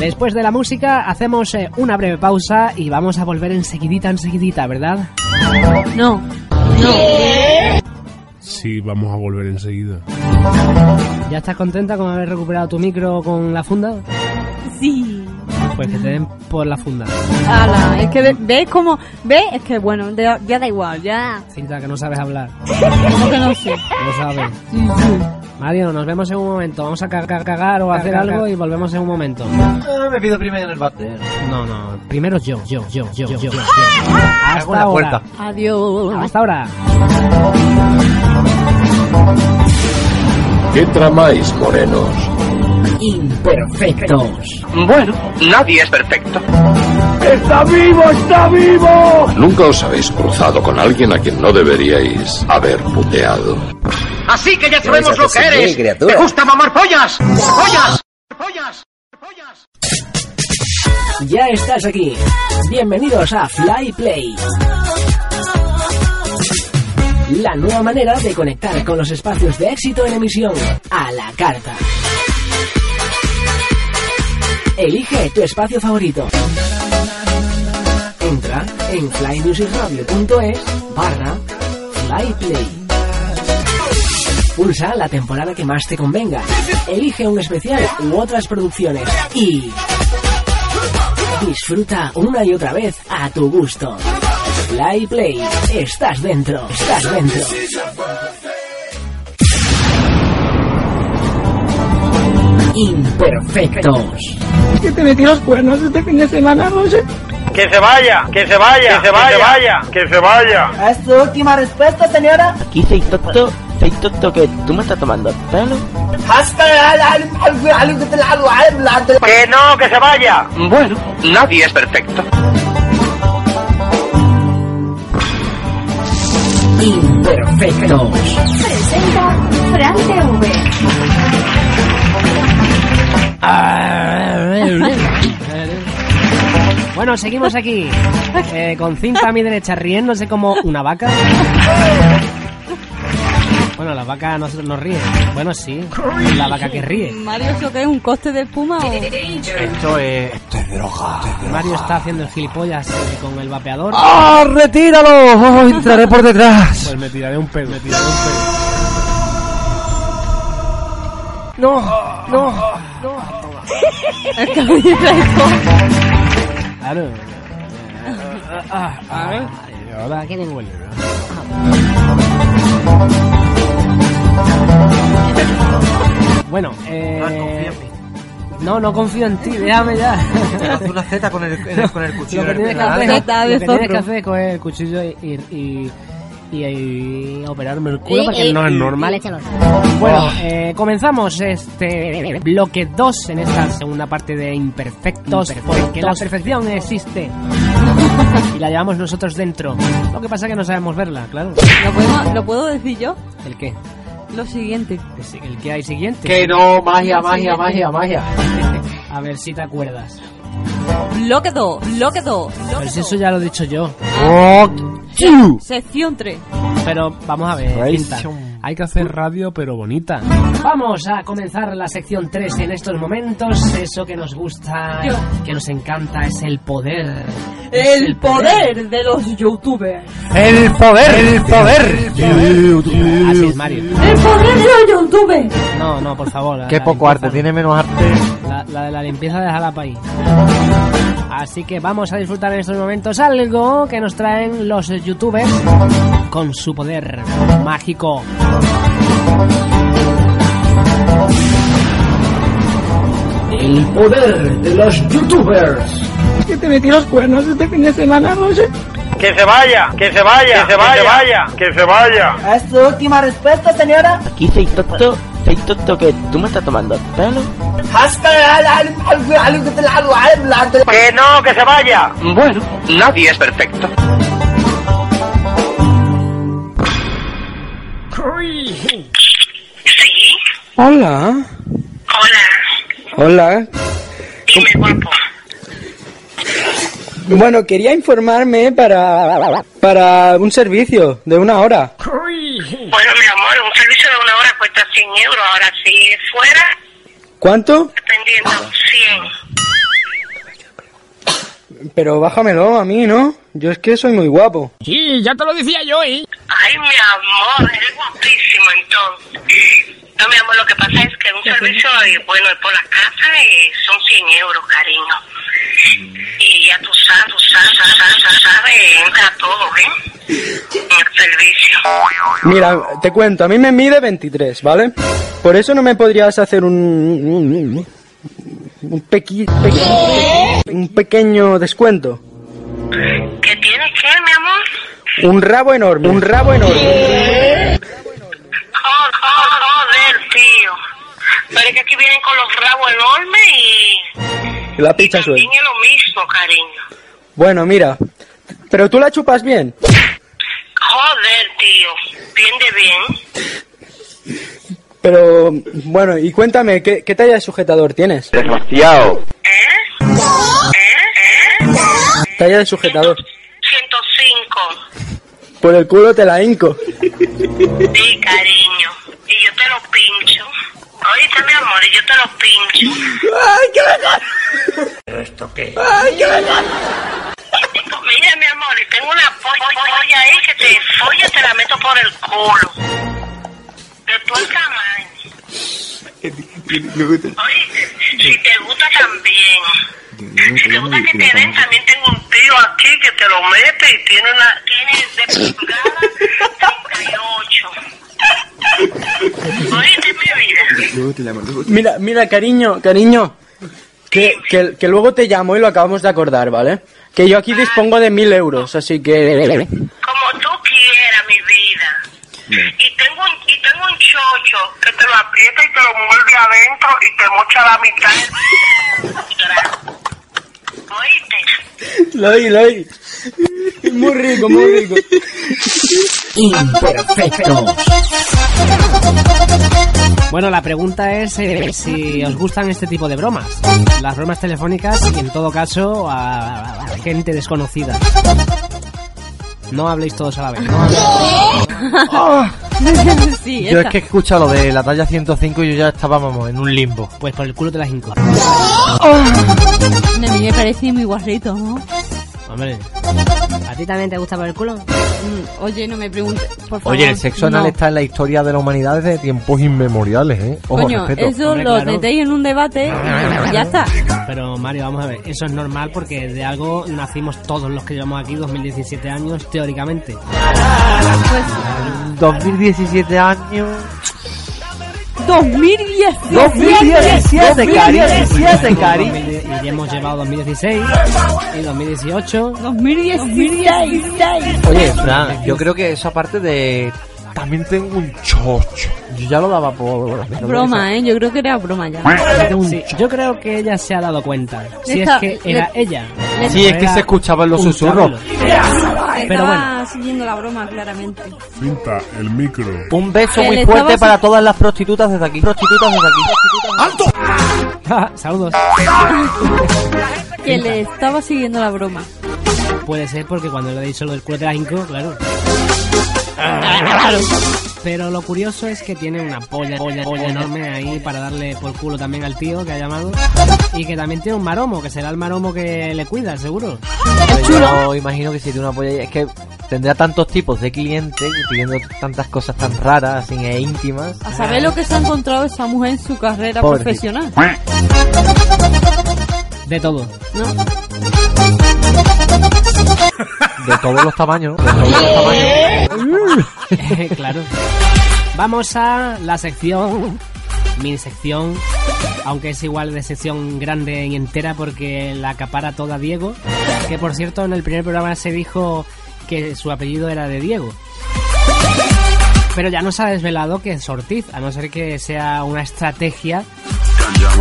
S2: Después de la música hacemos eh, una breve pausa y vamos a volver enseguidita, enseguidita, ¿verdad?
S10: No.
S11: Sí, vamos a volver enseguida.
S2: ¿Ya estás contenta con haber recuperado tu micro con la funda?
S10: Sí.
S2: Pues que te den por la funda.
S10: Ala, es que ve- ves cómo. ¿Ves? Es que bueno, de- ya da igual, ya.
S2: Cinta, que no sabes hablar.
S10: Como que no sé.
S2: No sabes. Mario, nos vemos en un momento. Vamos a cagar, cagar o hacer algo y volvemos en un momento.
S9: Ah, me pido primero en el váter.
S2: No, no. Primero yo, yo, yo, yo, yo. yo.
S9: Hago
S2: Hasta
S9: la
S2: ahora.
S9: puerta.
S10: Adiós.
S2: Hasta ahora.
S16: ¿Qué tramáis, morenos?
S2: Imperfectos.
S5: Bueno, nadie es perfecto.
S6: ¡Está vivo, está vivo!
S16: Nunca os habéis cruzado con alguien a quien no deberíais haber puteado.
S5: Así que ya
S14: ¿Qué vais a
S5: sabemos lo que eres.
S14: criatura?
S5: ¿Te gusta mamar pollas? ¡Pollas! ¡Pollas!
S2: Ya estás aquí. Bienvenidos a Fly Play. La nueva manera de conectar con los espacios de éxito en emisión a la carta. Elige tu espacio favorito. Entra en flymusicradio.es barra flyplay. Pulsa la temporada que más te convenga. Elige un especial u otras producciones y disfruta una y otra vez a tu gusto. Fly Play, estás dentro, estás dentro. Imperfectos.
S7: Que te metí los cuernos este fin de semana, José.
S6: Que se vaya, que se vaya, que se vaya, que se vaya.
S7: ¿Es tu última respuesta, señora?
S8: Aquí soy tonto, soy tonto que tú me estás tomando el pelo.
S6: Que no, que se vaya.
S5: Bueno, nadie es perfecto.
S2: Imperfectos.
S1: Presenta Fran TV.
S2: Bueno, seguimos aquí eh, con cinta a mi derecha riéndose como una vaca. Bueno, la vaca no, no ríe. Bueno, sí, la vaca que ríe.
S10: Mario, ¿eso qué es? ¿Un coste de espuma o...?
S9: Esto es, esto es droga.
S2: Mario está haciendo el gilipollas con el vapeador.
S9: ¡Ah, retíralo! Oh, entraré por detrás.
S2: Pues me tiraré un pedo, me tiraré un pedo.
S9: No, no, no.
S10: Es que me.
S2: Claro. Ah, ah, a ver. Ahora, ¿qué tengo el Bueno, eh... No, no confío en ti, déjame ya.
S9: Haz una Z con el, con el cuchillo.
S2: Lo que
S9: en el
S2: tienes que hacer, lo que tienes que hacer es coger el cuchillo y, y, y, y operarme el culo porque no es normal. Bueno, eh, comenzamos este bloque 2 en esta segunda parte de Imperfectos, porque la perfección existe y la llevamos nosotros dentro. Lo que pasa es que no sabemos verla, claro.
S10: ¿Lo puedo, ¿Lo puedo decir yo?
S2: ¿El qué?
S10: Lo siguiente.
S2: ¿El que hay siguiente?
S9: Que no, magia, magia, magia, magia.
S2: A ver si te acuerdas.
S10: Bloque 2, bloque 2.
S2: Pero si eso ya lo he dicho yo.
S10: Sección 3.
S2: Pero vamos a ver. Hay que hacer radio, pero bonita. Vamos a comenzar la sección 3 en estos momentos. Eso que nos gusta, que nos encanta, es el poder.
S10: El poder de los youtubers.
S9: El poder, el poder.
S2: Así es, Mario.
S10: El poder de los youtubers.
S2: No, no, por favor.
S9: Qué poco
S2: limpieza
S9: arte, tiene menos arte.
S2: La, la de la limpieza déjala para ahí. Así que vamos a disfrutar en estos momentos algo que nos traen los youtubers con su poder mágico.
S5: El poder de los youtubers.
S7: Que te metí los cuernos este fin de semana, José.
S6: Que se vaya, que se vaya, que se vaya, que se vaya.
S7: ¿Es tu última respuesta, señora?
S8: Aquí soy tonto, soy tonto que tú me estás tomando el pelo.
S6: Que no, que se vaya.
S5: Bueno, nadie es perfecto.
S17: Hola.
S18: Hola.
S17: Hola.
S18: Dime, guapo.
S17: Bueno, quería informarme para para un servicio de una hora.
S18: Bueno, mi amor, un servicio de una hora cuesta 100 euros. Ahora, si fuera,
S17: ¿Cuánto?
S18: dependiendo, 100.
S17: Pero bájamelo a mí, ¿no? Yo es que soy muy guapo.
S18: Sí, ya te lo decía yo, ¿eh? Ay, mi amor, eres guapísimo, entonces. No, mi amor, lo que pasa es que un servicio, y bueno, es por la casa y son 100 euros, cariño. Y ya tú sabes, tú sabes, sabes, sabes, sabes, entra todo, ¿eh? En el servicio.
S17: Mira, te cuento, a mí me mide 23, ¿vale? Por eso no me podrías hacer un un, un, pequi- pequi- un pequeño descuento.
S18: ¿Qué tienes que, mi amor?
S17: Un rabo enorme, un rabo enorme.
S18: Joder, joder, tío. Pero es que aquí vienen con los rabos enormes y
S17: Y la picha suelta.
S18: también es lo mismo, cariño.
S17: Bueno, mira, pero tú la chupas bien.
S18: Joder, tío. Bien de bien.
S17: Pero, bueno, y cuéntame, ¿qué, qué talla de sujetador tienes?
S16: Desgraciado.
S17: Talla de sujetador.
S18: 105.
S17: Por el culo te la hinco.
S18: Sí, cariño. Y yo te lo pincho. Oíste, mi amor, y yo te lo pincho.
S17: ¡Ay, qué bacán!
S5: ¿Pero esto qué?
S17: ¡Ay, qué!
S18: Tengo- Mira, mi amor, y tengo una polla, polla ahí que te folla, te la meto por el culo. De tu tamaño. Oíste, si te gusta también. Si te gusta que te den, también tengo un tío aquí que te lo mete y tiene una, tiene de pulgada 38. Oíste, mi vida.
S17: Mira, mira, cariño, cariño. Que, que, que luego te llamo y lo acabamos de acordar, ¿vale? Que yo aquí dispongo de mil euros, así que...
S18: que te lo aprieta y te lo muerde adentro y te mocha la mitad. ¿Oíste?
S17: Lo oí, lo oí. Muy rico, muy rico.
S5: Imperfecto.
S2: Bueno, la pregunta es eh, si os gustan este tipo de bromas. Las bromas telefónicas y en todo caso a, a gente desconocida. No habléis todos a la vez. no habléis.
S10: sí,
S9: Yo es que he escuchado lo de la talla 105 y yo ya estábamos en un limbo.
S2: Pues por el culo te las hinco.
S10: A mí me parece muy guarrito, ¿no?
S2: Hombre. ¿A ti también te gusta por el culo?
S10: Mm, Oye, no me preguntes, por favor.
S9: Oye, el sexo anal
S10: No.
S9: está en la historia de la humanidad desde tiempos inmemoriales, ¿eh? Ojo,
S10: Coño,
S9: respeto.
S10: eso
S2: Hombre,
S10: lo
S2: claro.
S10: metéis en un debate y ya está.
S2: Pero Mario, vamos a ver, eso es normal porque de algo nacimos todos los que llevamos aquí 2017 años, teóricamente.
S9: 2017 años.
S10: 2017.
S9: 2017, cariño. 2017, cariño.
S2: Y ya hemos llevado 2016 y 2018.
S10: 2016.
S9: Oye, Fran, yo creo que esa parte de... También tengo un chocho. Yo ya lo daba por...
S10: Broma, ¿eh? Yo creo que era broma ya.
S2: Sí, yo creo que ella se ha dado cuenta. Si es que era
S10: le-
S2: ella.
S9: Sí, es que se escuchaban los susurros.
S2: Chabelo. Pero bueno.
S10: Estaba siguiendo la broma, claramente.
S11: Pinta el micro.
S9: Un beso muy fuerte
S10: estaba
S9: para todas las prostitutas desde aquí. Prostitutas desde aquí.
S2: Ah, Saludos.
S10: Que le estaba siguiendo la broma.
S2: Puede ser porque cuando le he dicho lo del culo de la Inco, claro. Pero lo curioso es que tiene una polla, polla, polla enorme ahí para darle por culo también al tío que ha llamado. Y que también tiene un maromo, que será el maromo que le cuida, seguro.
S9: Yo imagino que si tiene una polla es que tendrá tantos tipos de clientes y pidiendo tantas cosas tan raras así, e íntimas.
S10: A saber lo que se ha encontrado esa mujer en su carrera profesional.
S2: De todo.
S9: De todos los tamaños. De todos los tamaños.
S2: claro. Vamos a la sección, mini sección, aunque es igual de sección grande y entera porque la acapara toda Diego, que por cierto en el primer programa se dijo que su apellido era de Diego. Pero ya nos ha desvelado que es Ortiz, a no ser que sea una estrategia,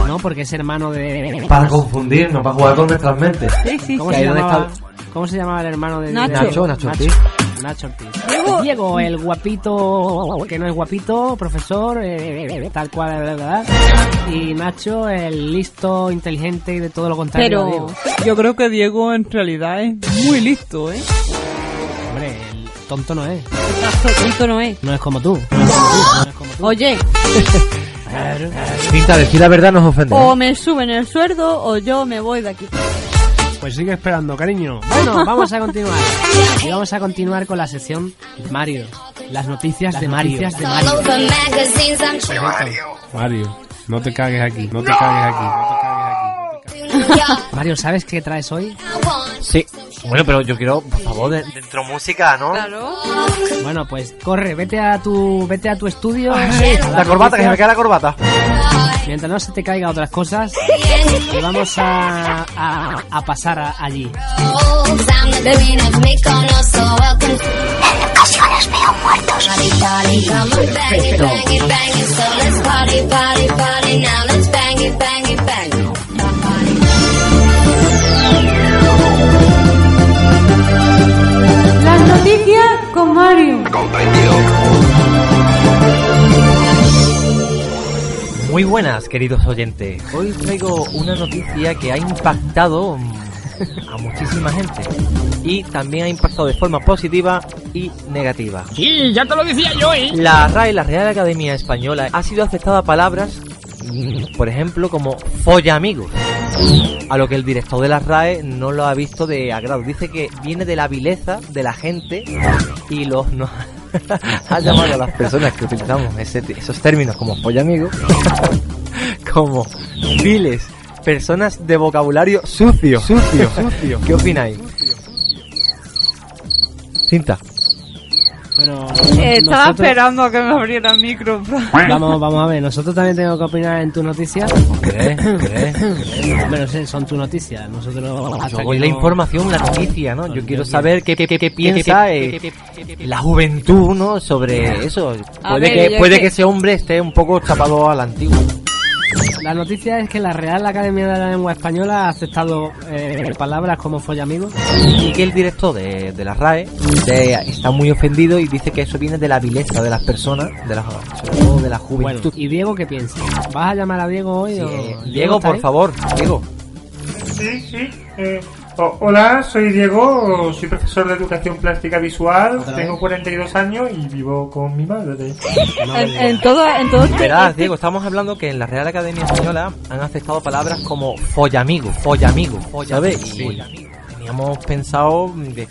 S2: ¿no? Porque es hermano de...
S9: Para confundirnos, para jugar con nuestras mentes.
S10: Sí, sí,
S2: ¿Cómo se, llamaba,
S9: está-
S2: ¿Cómo se llamaba el hermano de
S10: Nacho.
S9: Nacho, Nacho Ortiz.
S2: Nacho Ortiz. Diego, el guapito, que no es guapito, profesor, eh, tal cual, ¿verdad? Y Nacho, el listo, inteligente y de todo lo contrario.
S10: Pero
S2: Diego.
S10: yo creo que Diego en realidad es muy listo, ¿eh?
S2: Hombre, el tonto no es.
S10: Tonto no es.
S2: No es como tú. No es como tú. No es como tú.
S10: Oye.
S9: Cinta, decir la verdad nos ofende.
S10: o me suben el sueldo o yo me voy de aquí.
S2: Pues sigue esperando, cariño. Bueno, vamos a continuar. Y vamos a continuar con la sección de Mario. Las noticias de Mario. de Mario. Mario, no te cagues aquí, no te cagues aquí, no te cagues aquí. no te cagues aquí. Mario, ¿sabes qué traes hoy?
S9: Sí. Bueno, pero yo quiero, por favor, de- dentro música, ¿no?
S10: Claro.
S2: Bueno, pues corre, vete a tu, vete a tu estudio.
S9: La corbata, que se me cae la corbata.
S2: Mientras no se te caiga otras cosas, y vamos a, a, a pasar a- allí.
S15: ocasiones veo muertos.
S10: Las noticias con Mario.
S9: Muy buenas, queridos oyentes. Hoy traigo una noticia que ha impactado mm, a muchísima gente. Y también ha impactado de forma positiva y negativa.
S5: Sí, ya te lo decía yo, ¿eh?
S9: La RAE, la Real Academia Española, ha sido aceptada palabras, mm, por ejemplo, como folla amigos. A lo que el director de la RAE no lo ha visto de agrado. Dice que viene de la vileza de la gente y los no ha llamado a las personas que utilizamos ese- esos términos como folla amigo como viles, personas de vocabulario sucio, sucio, sucio. ¿Qué opináis? Cinta.
S2: Bueno,
S10: Eh, estaba
S2: nosotros-
S10: esperando a que me abriera el micro.
S2: Vamos, vamos a ver, nosotros también tenemos que opinar en tu noticia.
S9: ¿Crees? ¿Crees?
S2: Bueno, sí, son tu noticia. Nosotros hasta
S9: Yo
S2: que
S9: voy la
S2: no-
S9: información, la noticia, ¿no? Yo quiero saber qué, qué, qué- qué piensa eh, la juventud, ¿no? Sobre eso.
S10: A
S9: Puede,
S10: ver,
S9: que, puede
S10: que-
S9: que ese hombre esté un poco chapado a la antigua.
S2: La noticia es que la Real Academia de la Lengua Española ha aceptado eh, palabras como follamigo.
S9: Y que el director de, de la RAE de- está muy ofendido y dice que eso viene de la vileza de las personas, de la, sobre todo de la
S2: Bueno,
S9: juventud.
S2: ¿y Diego qué piensa? ¿Vas a llamar a Diego hoy?
S9: Sí,
S2: o...
S9: Diego, por
S2: ahí?
S9: favor, Diego.
S19: Sí, sí. eh, hola, soy Diego, soy profesor de educación plástica visual,
S2: ¿Otra
S19: tengo
S2: vez?
S19: 42 años y vivo con mi madre.
S10: En, en todo, en todo este-
S9: Verás, Diego, estamos hablando que en la Real Academia Española han aceptado palabras como follamigo, follamigo, ¿sabes? Y teníamos pensado de,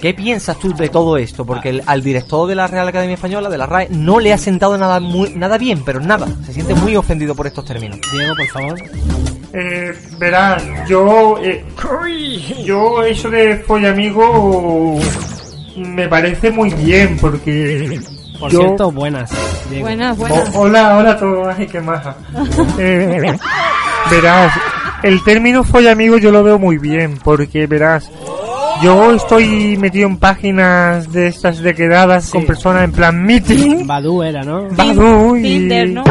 S9: ¿Qué piensas tú de todo esto? Porque el- al director de la Real Academia Española, de la RAE, no le ha sentado nada muy, nada bien, pero nada. Se siente muy ofendido por estos términos.
S2: Diego, por favor.
S19: Eh, verás, yo, eh, yo eso de follamigo me parece muy bien porque
S2: Por
S19: yo-
S2: cierto, buenas. Diego.
S10: Buenas,
S19: O-
S10: buenas.
S19: hola, hola a todos, ay, qué maja. Eh, verás, el término follamigo yo lo veo muy bien, porque verás, yo estoy metido en páginas de estas de quedadas con personas en plan meeting,
S2: Badu era, ¿no?
S19: Badoo y,
S10: Tinder, ¿no?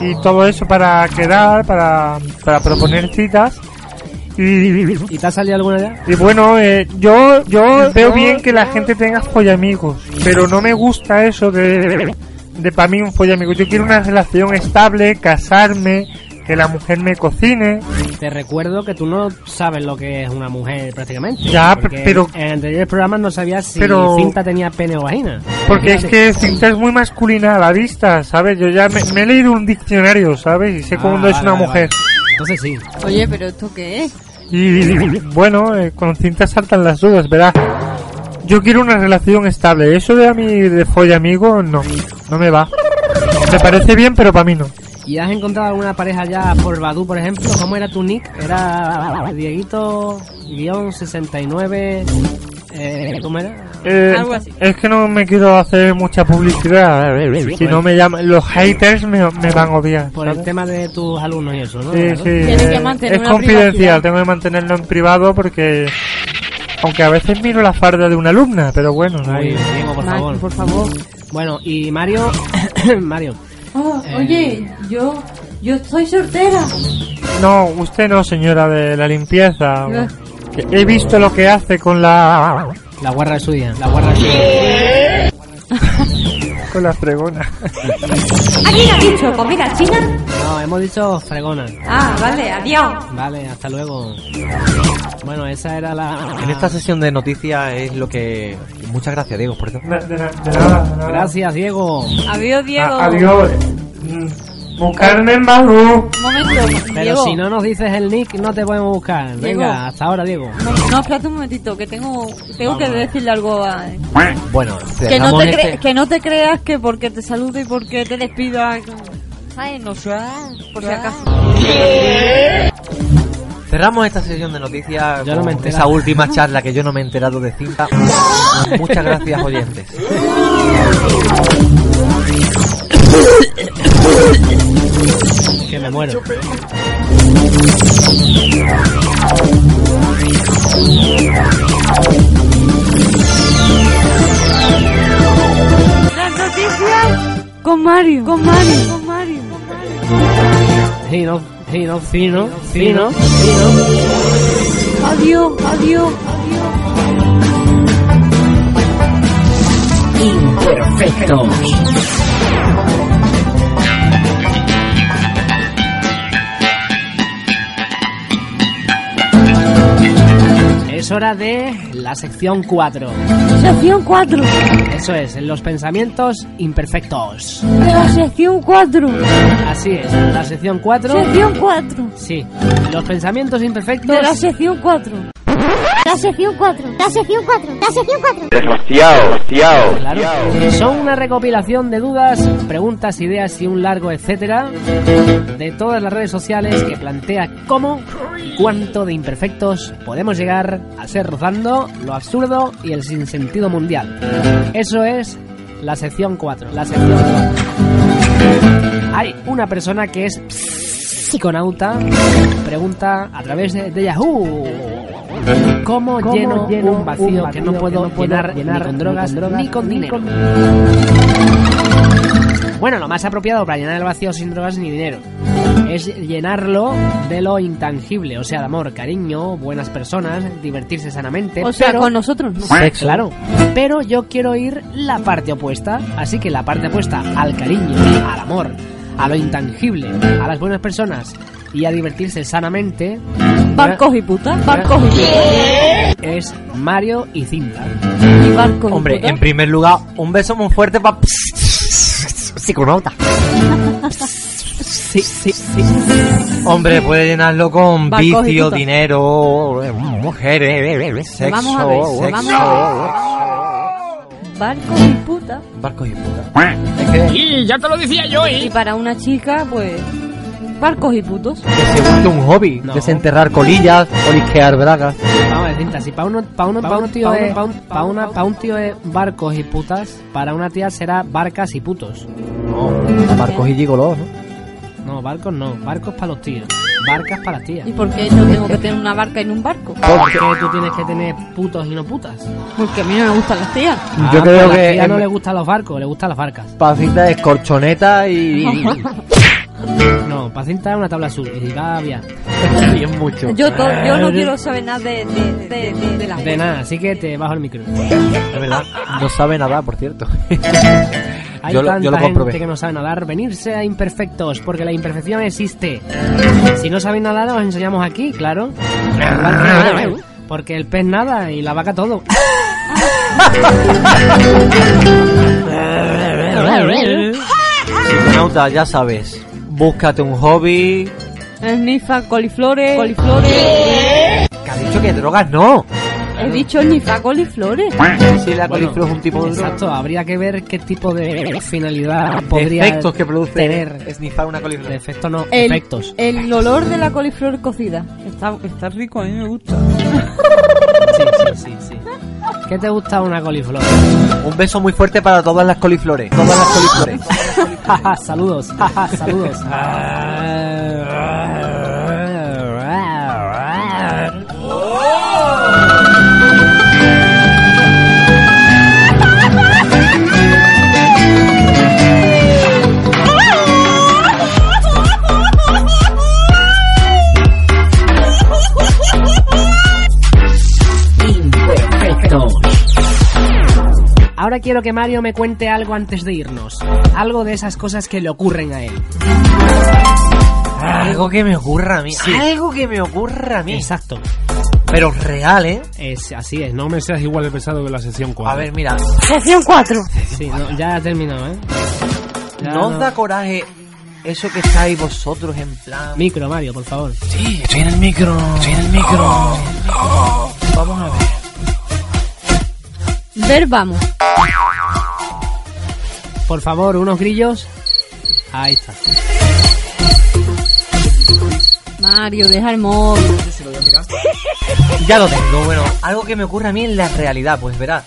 S19: y todo eso para quedar, para, para proponer citas. Y,
S2: ¿Y te ha salido alguna ya?
S19: y bueno, eh, yo, yo veo bien que la gente tenga follamigos, pero no me gusta eso de, de para mí un follamigo. Yo quiero una relación estable, casarme, que la mujer me cocine.
S2: Te recuerdo que tú no sabes lo que es una mujer prácticamente.
S19: Ya, pero-
S2: En anteriores programas no sabías si
S19: Pero-
S2: cinta tenía pene o vagina.
S19: Porque es que cinta es muy masculina a la vista, ¿sabes? Yo ya me, me he leído un diccionario, ¿sabes? Y sé
S2: Ah,
S19: es
S2: vale,
S19: una
S2: vale,
S19: mujer.
S2: vale. Entonces sí.
S10: Oye, pero ¿esto qué es?
S19: Y bueno, eh, con cinta saltan las dudas, ¿verdad? Yo quiero una relación estable. Eso de a mí de folla amigo, no. No me va. Me parece bien, pero para mí no.
S2: ¿Y has encontrado alguna pareja ya por Badu, por ejemplo? ¿Cómo era tu nick? Era Dieguito-69... Eh, ¿Cómo era?
S19: Eh, es que no me quiero hacer mucha publicidad. Si no me llaman, los haters me, me van a odiar.
S2: Por el tema de tus alumnos y eso, ¿no?
S19: Sí, sí. eh, es confidencial, tengo que mantenerlo en privado porque. Aunque a veces miro la farda de una alumna, pero bueno, no hay-
S2: Diego, por
S10: Mario,
S2: favor.
S10: por favor.
S2: Bueno, y Mario... Mario,
S10: Oh,
S2: Eh.
S10: Oye, yo, yo estoy soltera.
S19: No, usted no, señora de la limpieza. He visto lo que hace con la.
S2: la guarra suya, la guarra suya.
S19: con la fregona.
S10: ¿A quién ha dicho? ¿Comida china?
S2: No, hemos dicho fregona.
S10: Ah, vale, adiós.
S2: Vale, hasta luego. Bueno, esa era la...
S9: En esta sesión de noticias es lo que... Muchas gracias, Diego, por cierto.
S19: De, de- de nada, de nada.
S2: Gracias, Diego.
S10: Adiós, Diego.
S19: A- adiós. Mm, Buscarme en Badu.
S10: Un momento,
S2: Pero
S10: Diego.
S2: si no nos dices el nick, no te podemos buscar.
S10: Diego.
S2: Venga, hasta ahora, Diego.
S10: No, no, espérate un momentito, que tengo, tengo que decirle algo a...
S9: Bueno,
S10: Que no, te
S9: este-
S10: que no te creas que porque te saludo y porque te despido... ah, ¿Sabes? No sé, por si acaso.
S9: Cerramos esta sesión de noticias
S2: Yo no
S9: con
S2: me he enterado.
S9: esa última charla que yo no me he enterado de cinta. Muchas gracias, oyentes.
S2: Que me muero.
S10: Las noticias con Mario, con Mario, con Mario.
S2: Fino, fino, fino, fino.
S10: Adiós, adiós,
S2: Es hora de la sección 4.
S10: Sección 4.
S2: Eso es, los pensamientos imperfectos.
S10: De la sección 4.
S2: Así es, la sección 4.
S10: Sección 4.
S2: Sí, los pensamientos imperfectos.
S10: De la sección 4.
S4: La sección 4. La sección 4. La sección 4.
S6: Desgraciado, desgraciado.
S2: Claro, son una recopilación de dudas, preguntas, ideas y un largo etcétera de todas las redes sociales que plantea cómo y cuánto de imperfectos podemos llegar a ser rozando lo absurdo y el sinsentido mundial. Eso es la sección 4. La sección 4. Hay una persona que es psiconauta, pregunta a través de, de Yahoo. ¿Cómo,
S1: ¿Cómo
S2: lleno,
S1: lleno
S2: un vacío,
S1: un
S2: que no puedo,
S1: que no puedo
S2: llenar,
S1: llenar
S2: ni con drogas,
S1: ni con drogas,
S2: ni con
S1: ni
S2: dinero?
S1: con-
S2: Bueno, lo más apropiado para llenar el vacío sin drogas ni dinero es llenarlo de lo intangible, o sea, de amor, cariño, buenas personas, divertirse sanamente.
S10: O sea,
S2: pero-
S10: con nosotros no.
S2: Sexo. Claro. Pero yo quiero ir la parte opuesta. Así que la parte opuesta al cariño, al amor, a lo intangible, a las buenas personas y a divertirse sanamente.
S10: Barcos y putas, barcos y putas.
S2: Es Mario y Cinta.
S10: Y barcos y
S9: Hombre,
S10: putas.
S9: en primer lugar, un beso muy fuerte para... Psiconauta.
S2: Sí, sí, sí.
S9: Hombre, puede llenarlo con
S10: Barcos y
S9: vicio,
S10: putas.
S9: dinero, eh, mujeres, sexo,
S10: Vamos a ver,
S9: sexo,
S10: vamos Barcos y putas.
S9: barcos y putas.
S5: Y ya te lo decía yo,
S10: Y
S5: ¿eh?
S10: para una chica, pues. Barcos y putos.
S9: Que se un hobby,
S2: No.
S9: desenterrar colillas o lisquear bragas.
S2: Vamos a ver, Cinta, si para uno, pa uno, pa un tío es, pa un, pa una, pa un tío es barcos y putas, para una tía será barcas y putos.
S9: No, barcos y gigolos, ¿no?
S2: No, barcos no, barcos para los tíos, barcas para las tías.
S10: ¿Y por qué yo tengo que tener una barca en un barco?
S2: ¿Por qué tú tienes que tener putos y no putas?
S10: Porque a mí no me gustan las tías.
S2: Ah,
S9: Yo creo
S2: pues a la
S9: que
S2: tía
S9: en-
S2: no le gustan los barcos, le gustan las barcas.
S9: Pacita es corchoneta y...
S2: No, Pacinta es una tabla azul y va bien.
S9: mucho.
S10: Yo, to- yo no quiero saber nada de, de, de, de, de las
S2: De nada, así que te bajo el micro.
S9: Es verdad, no sabe nada, por cierto.
S2: Hay
S9: Yo lo-
S2: tanta
S9: yo lo
S2: gente
S9: comprobé.
S2: que no sabe nadar, venirse a imperfectos, porque la imperfección existe. Si no sabéis nadar, os enseñamos aquí, claro. Porque el pez nada y la vaca todo.
S9: Psiconauta, ya sabes. Búscate un hobby.
S10: Snifa coliflores. Coliflores.
S9: Que ha dicho que drogas no.
S10: He dicho snifa coliflores.
S9: Si la coliflor es un tipo de droga.
S2: Exacto, habría que ver qué tipo de finalidad podría
S9: efectos que produce
S2: tener.
S9: snifar una coliflor.
S2: Efectos no,
S10: El,
S2: efectos.
S10: el olor de la coliflor cocida. Está, está rico, a mí me gusta.
S2: Sí, sí, sí, sí. ¿Qué te gusta una coliflor?
S9: Un beso muy fuerte para todas las coliflores. Todas las coliflores.
S2: Saludos, saludos. Ahora quiero que Mario me cuente algo antes de irnos. Algo de esas cosas que le ocurren a él.
S9: Algo que me ocurra a mí.
S2: Sí.
S9: Algo que me ocurra a mí.
S2: Exacto.
S9: Pero real, ¿eh?
S2: Es, así es.
S11: No me seas igual de pesado que la sesión 4.
S9: A ver, mira.
S10: Sección 4.
S2: Sí, no, ya ha terminado, ¿eh? Ya
S9: ¿No os da coraje eso que estáis vosotros en plan...
S2: Micro, Mario, por favor.
S9: Sí, estoy en el micro. Estoy en el micro. Vamos a ver.
S10: Ver, vamos.
S2: Por favor, unos grillos. Ahí está.
S10: Mario, deja el móvil.
S9: Ya lo tengo, bueno, algo que me ocurre a mí en la realidad, pues verás.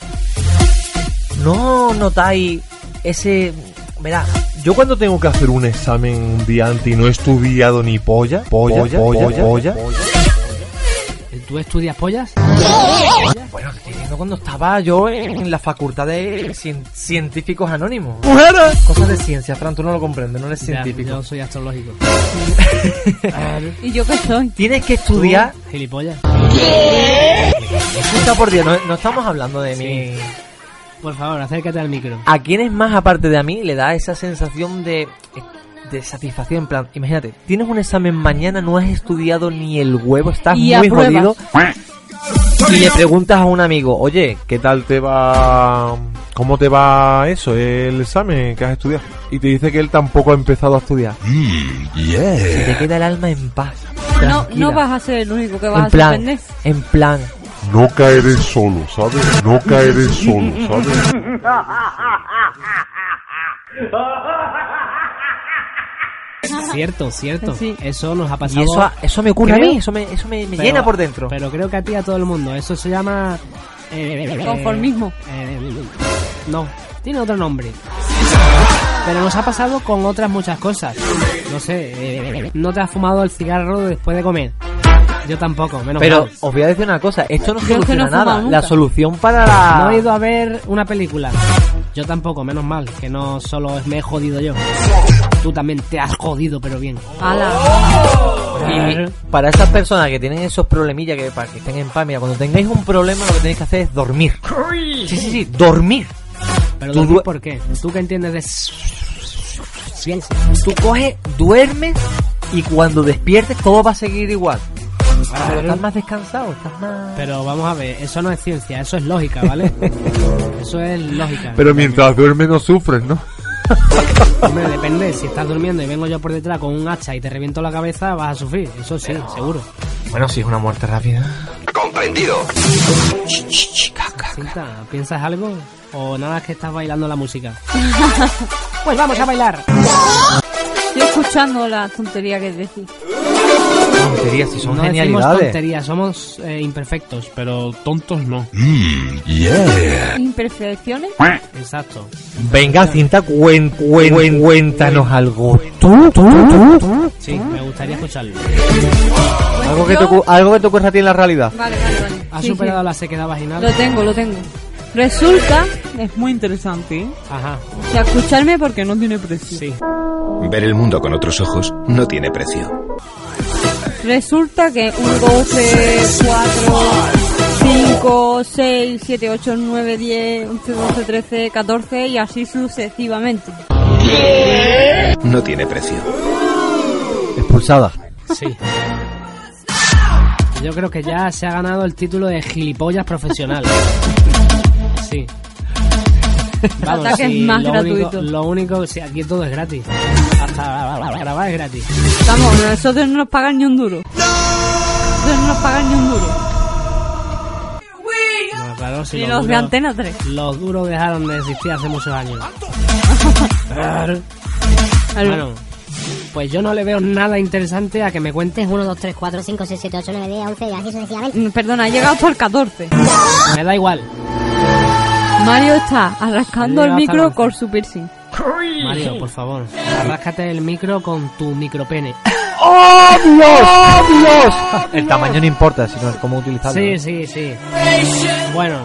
S9: ¿No notáis ese... Verás,
S20: Yo cuando tengo que hacer un examen un día antes y no he estudiado ni polla, polla, polla, polla, polla,
S2: ¿Tú estudias pollas?
S9: Bueno, te estoy diciendo cuando estaba yo en la facultad de cien- científicos anónimos.
S20: ¡Mujeres!
S9: Cosas de ciencia, Fran, tú no lo comprendes, no eres
S2: Ya,
S9: científico.
S2: yo soy astrológico.
S10: ¿Y yo qué soy?
S9: Tienes que estudiar...
S2: ¿Tú? Gilipollas.
S9: Escucha por Dios, no, no estamos hablando de mí.
S2: Por favor, acércate al micro.
S9: ¿A quiénes más aparte de a mí le da esa sensación de, de satisfacción? En plan, imagínate, tienes un examen mañana, no has estudiado ni el huevo, estás
S10: Y
S9: muy jodido. Y le preguntas a un amigo, oye,
S20: ¿Qué tal te va? ¿Cómo te va eso, el examen que has estudiado? Y te dice que él tampoco ha empezado a estudiar.
S9: se te queda el alma en paz.
S10: No,
S9: tranquila.
S10: no vas a ser el único que vas
S9: en
S10: a
S9: plan,
S10: suspender.
S9: en plan,
S11: No caeré solo, ¿sabes? No caeré solo, ¿sabes?
S2: Cierto, cierto.
S10: Sí.
S2: Eso nos ha pasado.
S9: y eso, a- eso me ocurre
S2: Creo-
S9: a mí, eso me, eso me, me
S2: pero-
S9: llena por dentro.
S2: Pero creo que a ti y a todo el mundo. Eso se llama. eh,
S10: Conformismo.
S2: eh, no, tiene otro nombre. Pero nos ha pasado con otras muchas cosas. No sé, eh, no te has fumado el cigarro después de comer. Yo tampoco, menos
S9: Pero
S2: mal.
S9: os voy a decir una cosa, esto no
S10: que
S9: soluciona
S10: no
S9: nada.
S10: nunca.
S9: La solución para la...
S2: No he ido a ver una película. Yo tampoco, menos mal, que no solo me he jodido yo. Tú también te has jodido, pero bien.
S9: Y para esas personas que tienen esos problemillas que para que estén en paz, mira, cuando tengáis un problema lo que tenéis que hacer es dormir. Sí, sí, sí, dormir.
S2: Pero
S9: Tú
S2: dormir, ¿por qué? ¿Tú qué entiendes de ciencia?
S9: Tú coges, duermes y cuando despiertes todo va a seguir igual. Pero estás más descansado, estás más...
S2: Pero vamos a ver, eso no es ciencia, eso es lógica, ¿vale? eso es lógica.
S20: Pero mientras duermes no sufres, ¿no?
S2: Hombre, depende, si estás durmiendo y vengo yo por detrás con un hacha y te reviento la cabeza, vas a sufrir, eso sí, seguro.
S9: Bueno, si es una muerte rápida.
S14: Comprendido.
S2: Cinta, ¿piensas algo? ¿O nada que estás bailando la música? pues vamos a bailar.
S10: Estoy escuchando la tontería que decís.
S9: Tonterías, si son
S2: no decimos
S9: genialidades.
S2: tonterías, somos eh, imperfectos, pero tontos no.
S10: ¿Imperfecciones?
S2: Exacto.
S9: Venga, cinta, cuen, cuen- cuéntanos algo. ¿Tú, tú, tú?
S2: Sí, me gustaría escucharlo.
S9: Algo que, te, algo que te ocurra a ti en la realidad.
S10: Vale, vale, vale.
S2: ¿Has
S10: Sí,
S2: superado
S10: sí.
S2: la sequedad vaginal?
S10: Lo tengo, lo tengo. Resulta,
S13: Es muy interesante. ¿eh?
S2: Ajá,
S13: O sea, escucharme porque no tiene precio.
S2: sí.
S21: Ver el mundo con otros ojos no tiene precio.
S10: Resulta que un 12, 4, 5, 6, 7, 8, 9, 10, 11, 12, 13, 14 y así sucesivamente.
S21: No tiene precio.
S9: Expulsada.
S2: Sí. Yo creo que ya se ha ganado el título de gilipollas profesional. Sí.
S10: Ataques más
S2: lo
S10: gratuitos.
S2: Único, lo único, sí, aquí todo es gratis. Hasta grabar es gratis.
S10: Vamos, nosotros no nos pagan ni un duro. Nosotros no nos pagan ni un duro.
S2: No, claro, si
S10: Ni
S2: los
S10: los de
S2: duros-
S10: Antena 3.
S2: Los duros dejaron de existir hace muchos años. Claro. Bueno, pues yo no le veo nada interesante a que me cuentes
S4: 1, 2, 3, 4, 5, 6, 7, 8, 9, 10, 11 y así sucesivamente.
S10: Perdona, ha llegado hasta el 14.
S2: Me da igual.
S10: Mario está arrascando el micro con su piercing.
S2: Mario, por favor, arráscate el micro con tu micropene.
S9: ¡Oh, Dios! ¡Oh, Dios! El tamaño no importa, sino el cómo utilizarlo.
S2: Sí, sí, sí. Bueno,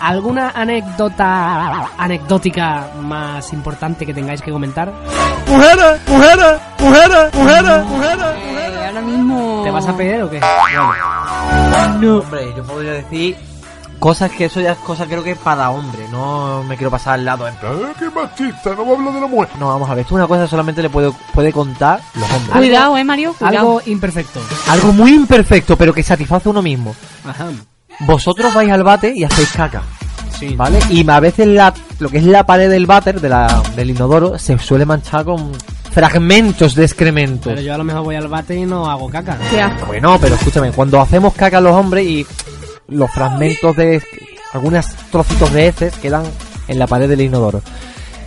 S2: ¿alguna anécdota anecdótica más importante que tengáis que comentar?
S19: ¡Mujeres! ¡Mujeres! ¡Mujeres! ¡Mujeres! ¡Mujeres!
S10: Eh, ahora mismo...
S2: ¿Te vas a pedir o qué?
S9: No. Hombre, yo podría decir cosas que eso ya es cosa creo que para hombre. No me quiero pasar al lado. ¿eh?
S11: ¡Qué machista! No me hablo de la mujer.
S9: No, vamos a ver. Esto es una cosa que solamente le puede, puede contar los hombres.
S10: Cuidado, eh, Mario, cuidado.
S2: Algo imperfecto.
S9: Algo muy imperfecto, pero que satisface a uno mismo.
S2: Ajá.
S9: Vosotros vais al bate y hacéis caca.
S2: Sí.
S9: ¿Vale? Y a veces la, lo que es la pared del váter, de la, del inodoro, se suele manchar con fragmentos de excremento.
S2: Pero yo a lo mejor voy al bate y no hago caca.
S9: Bueno, pero escúchame, cuando hacemos caca los hombres y los fragmentos de algunos trocitos de heces quedan en la pared del inodoro.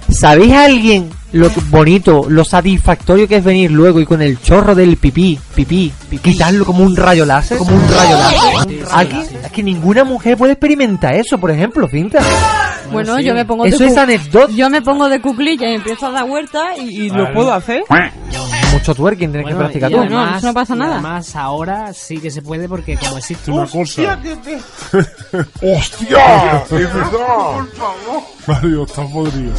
S9: ¿Sabéis a alguien lo bonito, lo satisfactorio que es venir luego y con el chorro del pipí, pipí, quitarlo como un rayo láser? Como un rayo láser. ¿Alguien? Es que ninguna mujer puede experimentar eso, por ejemplo, cinta.
S10: Bueno, yo me pongo de
S9: Eso es
S10: cu-
S9: anecdota.
S10: Yo me pongo de cuclilla y empiezo a dar vueltas y, y lo puedo hacer.
S9: Mucho twerking tienes que
S2: Bueno,
S9: practicar
S2: y
S9: tú.
S2: además-
S10: eso no pasa nada.
S2: Además, ahora sí que se puede porque como existe
S11: Una cosa.
S19: ¡Hostia!
S11: ¡Es verdad! Mario, estás podrido.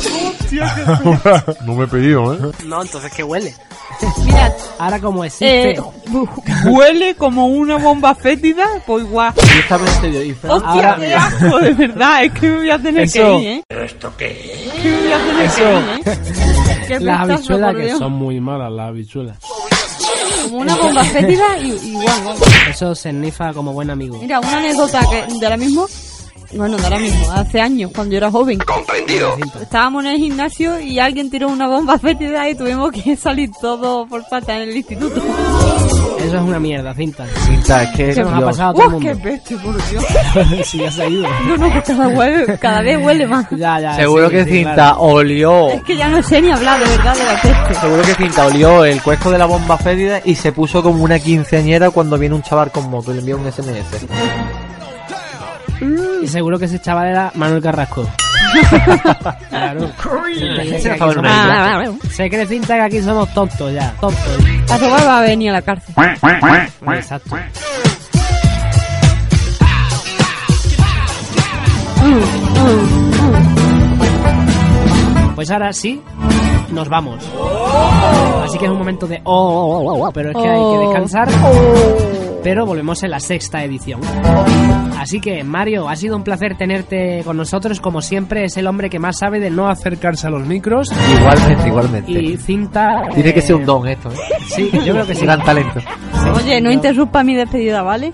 S11: no me he pedido, ¿eh?
S2: No, entonces ¿qué huele?
S10: Mira,
S2: Ahora como existe...
S10: eh, huele como una bomba fétida, pues igual.
S9: Hostia,
S10: Hostia, qué asco, de verdad, es que me voy a tener
S2: Eso.
S10: que ir, ¿eh?
S11: ¿Esto qué
S10: Es que me voy a tener
S2: Eso.
S10: que ir, ¿eh?
S2: Las habichuelas
S10: por
S2: que son muy malas, las habichuelas.
S10: Como una bomba fétida y igual.
S2: Eso se nifa como buen amigo.
S10: Mira, una anécdota que de ahora mismo, bueno, de ahora mismo, hace años, cuando yo era joven.
S16: Comprendido.
S10: Estábamos en el gimnasio y alguien tiró una bomba fétida y tuvimos que salir todos por patas en el instituto.
S2: Eso es una mierda, cinta.
S9: Cinta, es que
S2: Eso nos ha pasado a todo el
S10: ¡Uh, qué
S2: mundo.
S10: peste, por Dios!
S2: sí, ya se ha ido.
S10: No, no, que cada, huele- cada vez huele más.
S2: Ya, ya.
S9: Seguro
S2: sí,
S9: que
S2: sí,
S9: Cinta
S2: claro.
S9: olió.
S10: Es que ya no sé ni hablar de verdad de la peste.
S9: Seguro que Cinta olió el cuesco de la bomba fétida y se puso como una quinceañera cuando viene un chaval con moto y le envía un SMS.
S2: Y seguro que ese chaval era Manuel Carrasco. claro.
S9: No
S10: Ah.
S2: Se cree cinta que aquí somos tontos ya. Tontos.
S10: A su va a venir a la cárcel.
S2: Exacto. Pues ahora sí, nos vamos. Así que es un momento de oh, oh, oh, oh, pero es que hay que
S10: Oh.
S2: descansar. Pero volvemos en la sexta edición. Así que Mario, ha sido un placer tenerte con nosotros. Como siempre, es el hombre que más sabe de no acercarse a los micros.
S9: Igualmente, igualmente.
S2: Y cinta.
S9: Tiene que
S2: eh,
S9: ser un don esto, ¿eh?
S2: Sí, yo creo que sí.
S9: Gran talento.
S10: Oye, no interrumpa mi despedida, ¿vale?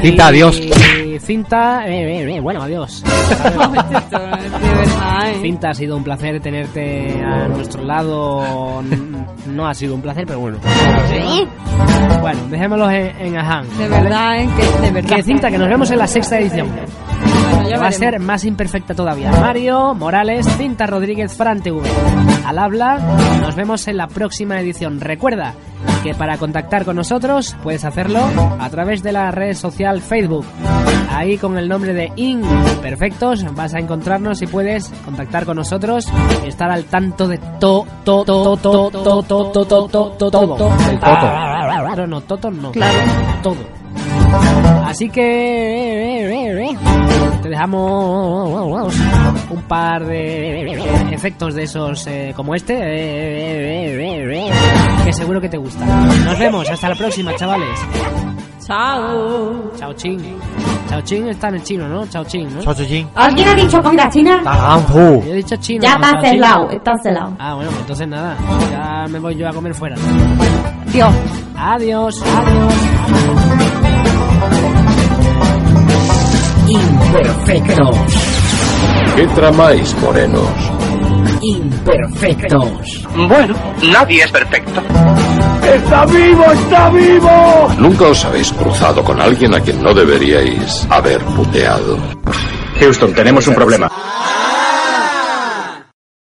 S9: Cinta, adiós.
S2: Y cinta, eh, eh, eh, bueno, adiós.
S10: ¿eh?
S2: Cinta, ha sido un placer tenerte a nuestro lado. No ha sido un placer, pero bueno.
S4: ¿Sí?
S2: Bueno, dejémoslo en, en Aján.
S10: De
S2: ¿vale?
S10: verdad, ¿eh? Que, de verdad.
S2: Que cinta, que nos vemos en la sexta edición. Que va a ser más imperfecta todavía. Mario, Morales, Cinta Rodríguez, Fran TV. Al habla, nos vemos en la próxima edición. Recuerda que para contactar con nosotros puedes hacerlo a través de la red social Facebook. Ahí con el nombre de Imperfectos vas a encontrarnos y puedes contactar con nosotros y estar al tanto de to, to, to, to, to, to, to, to, to, to, todo.
S9: El toto.
S2: Claro, no, toto no.
S10: Claro.
S2: Todo. Así que te dejamos un par de efectos de esos eh, como este que seguro que te gustan. Nos vemos, hasta la próxima, chavales.
S22: Chao.
S2: Chao Chin. Chao Chin está en el chino, ¿no? Chao Chin, ¿no?
S9: Chao Chin.
S10: ¿Alguien ha dicho comida china?
S2: Yo he dicho chino.
S10: Ya
S2: no,
S10: está celado, está celado.
S2: Ah, bueno, pues entonces nada. Ya me voy yo a comer fuera.
S10: Dios.
S2: Adiós, adiós.
S5: Imperfectos.
S16: ¿Qué tramáis, morenos?
S5: Imperfectos. Bueno, nadie es perfecto.
S23: ¡Está vivo, está vivo!
S16: ¿Nunca os habéis cruzado con alguien a quien no deberíais haber puteado?
S5: Houston, tenemos un problema.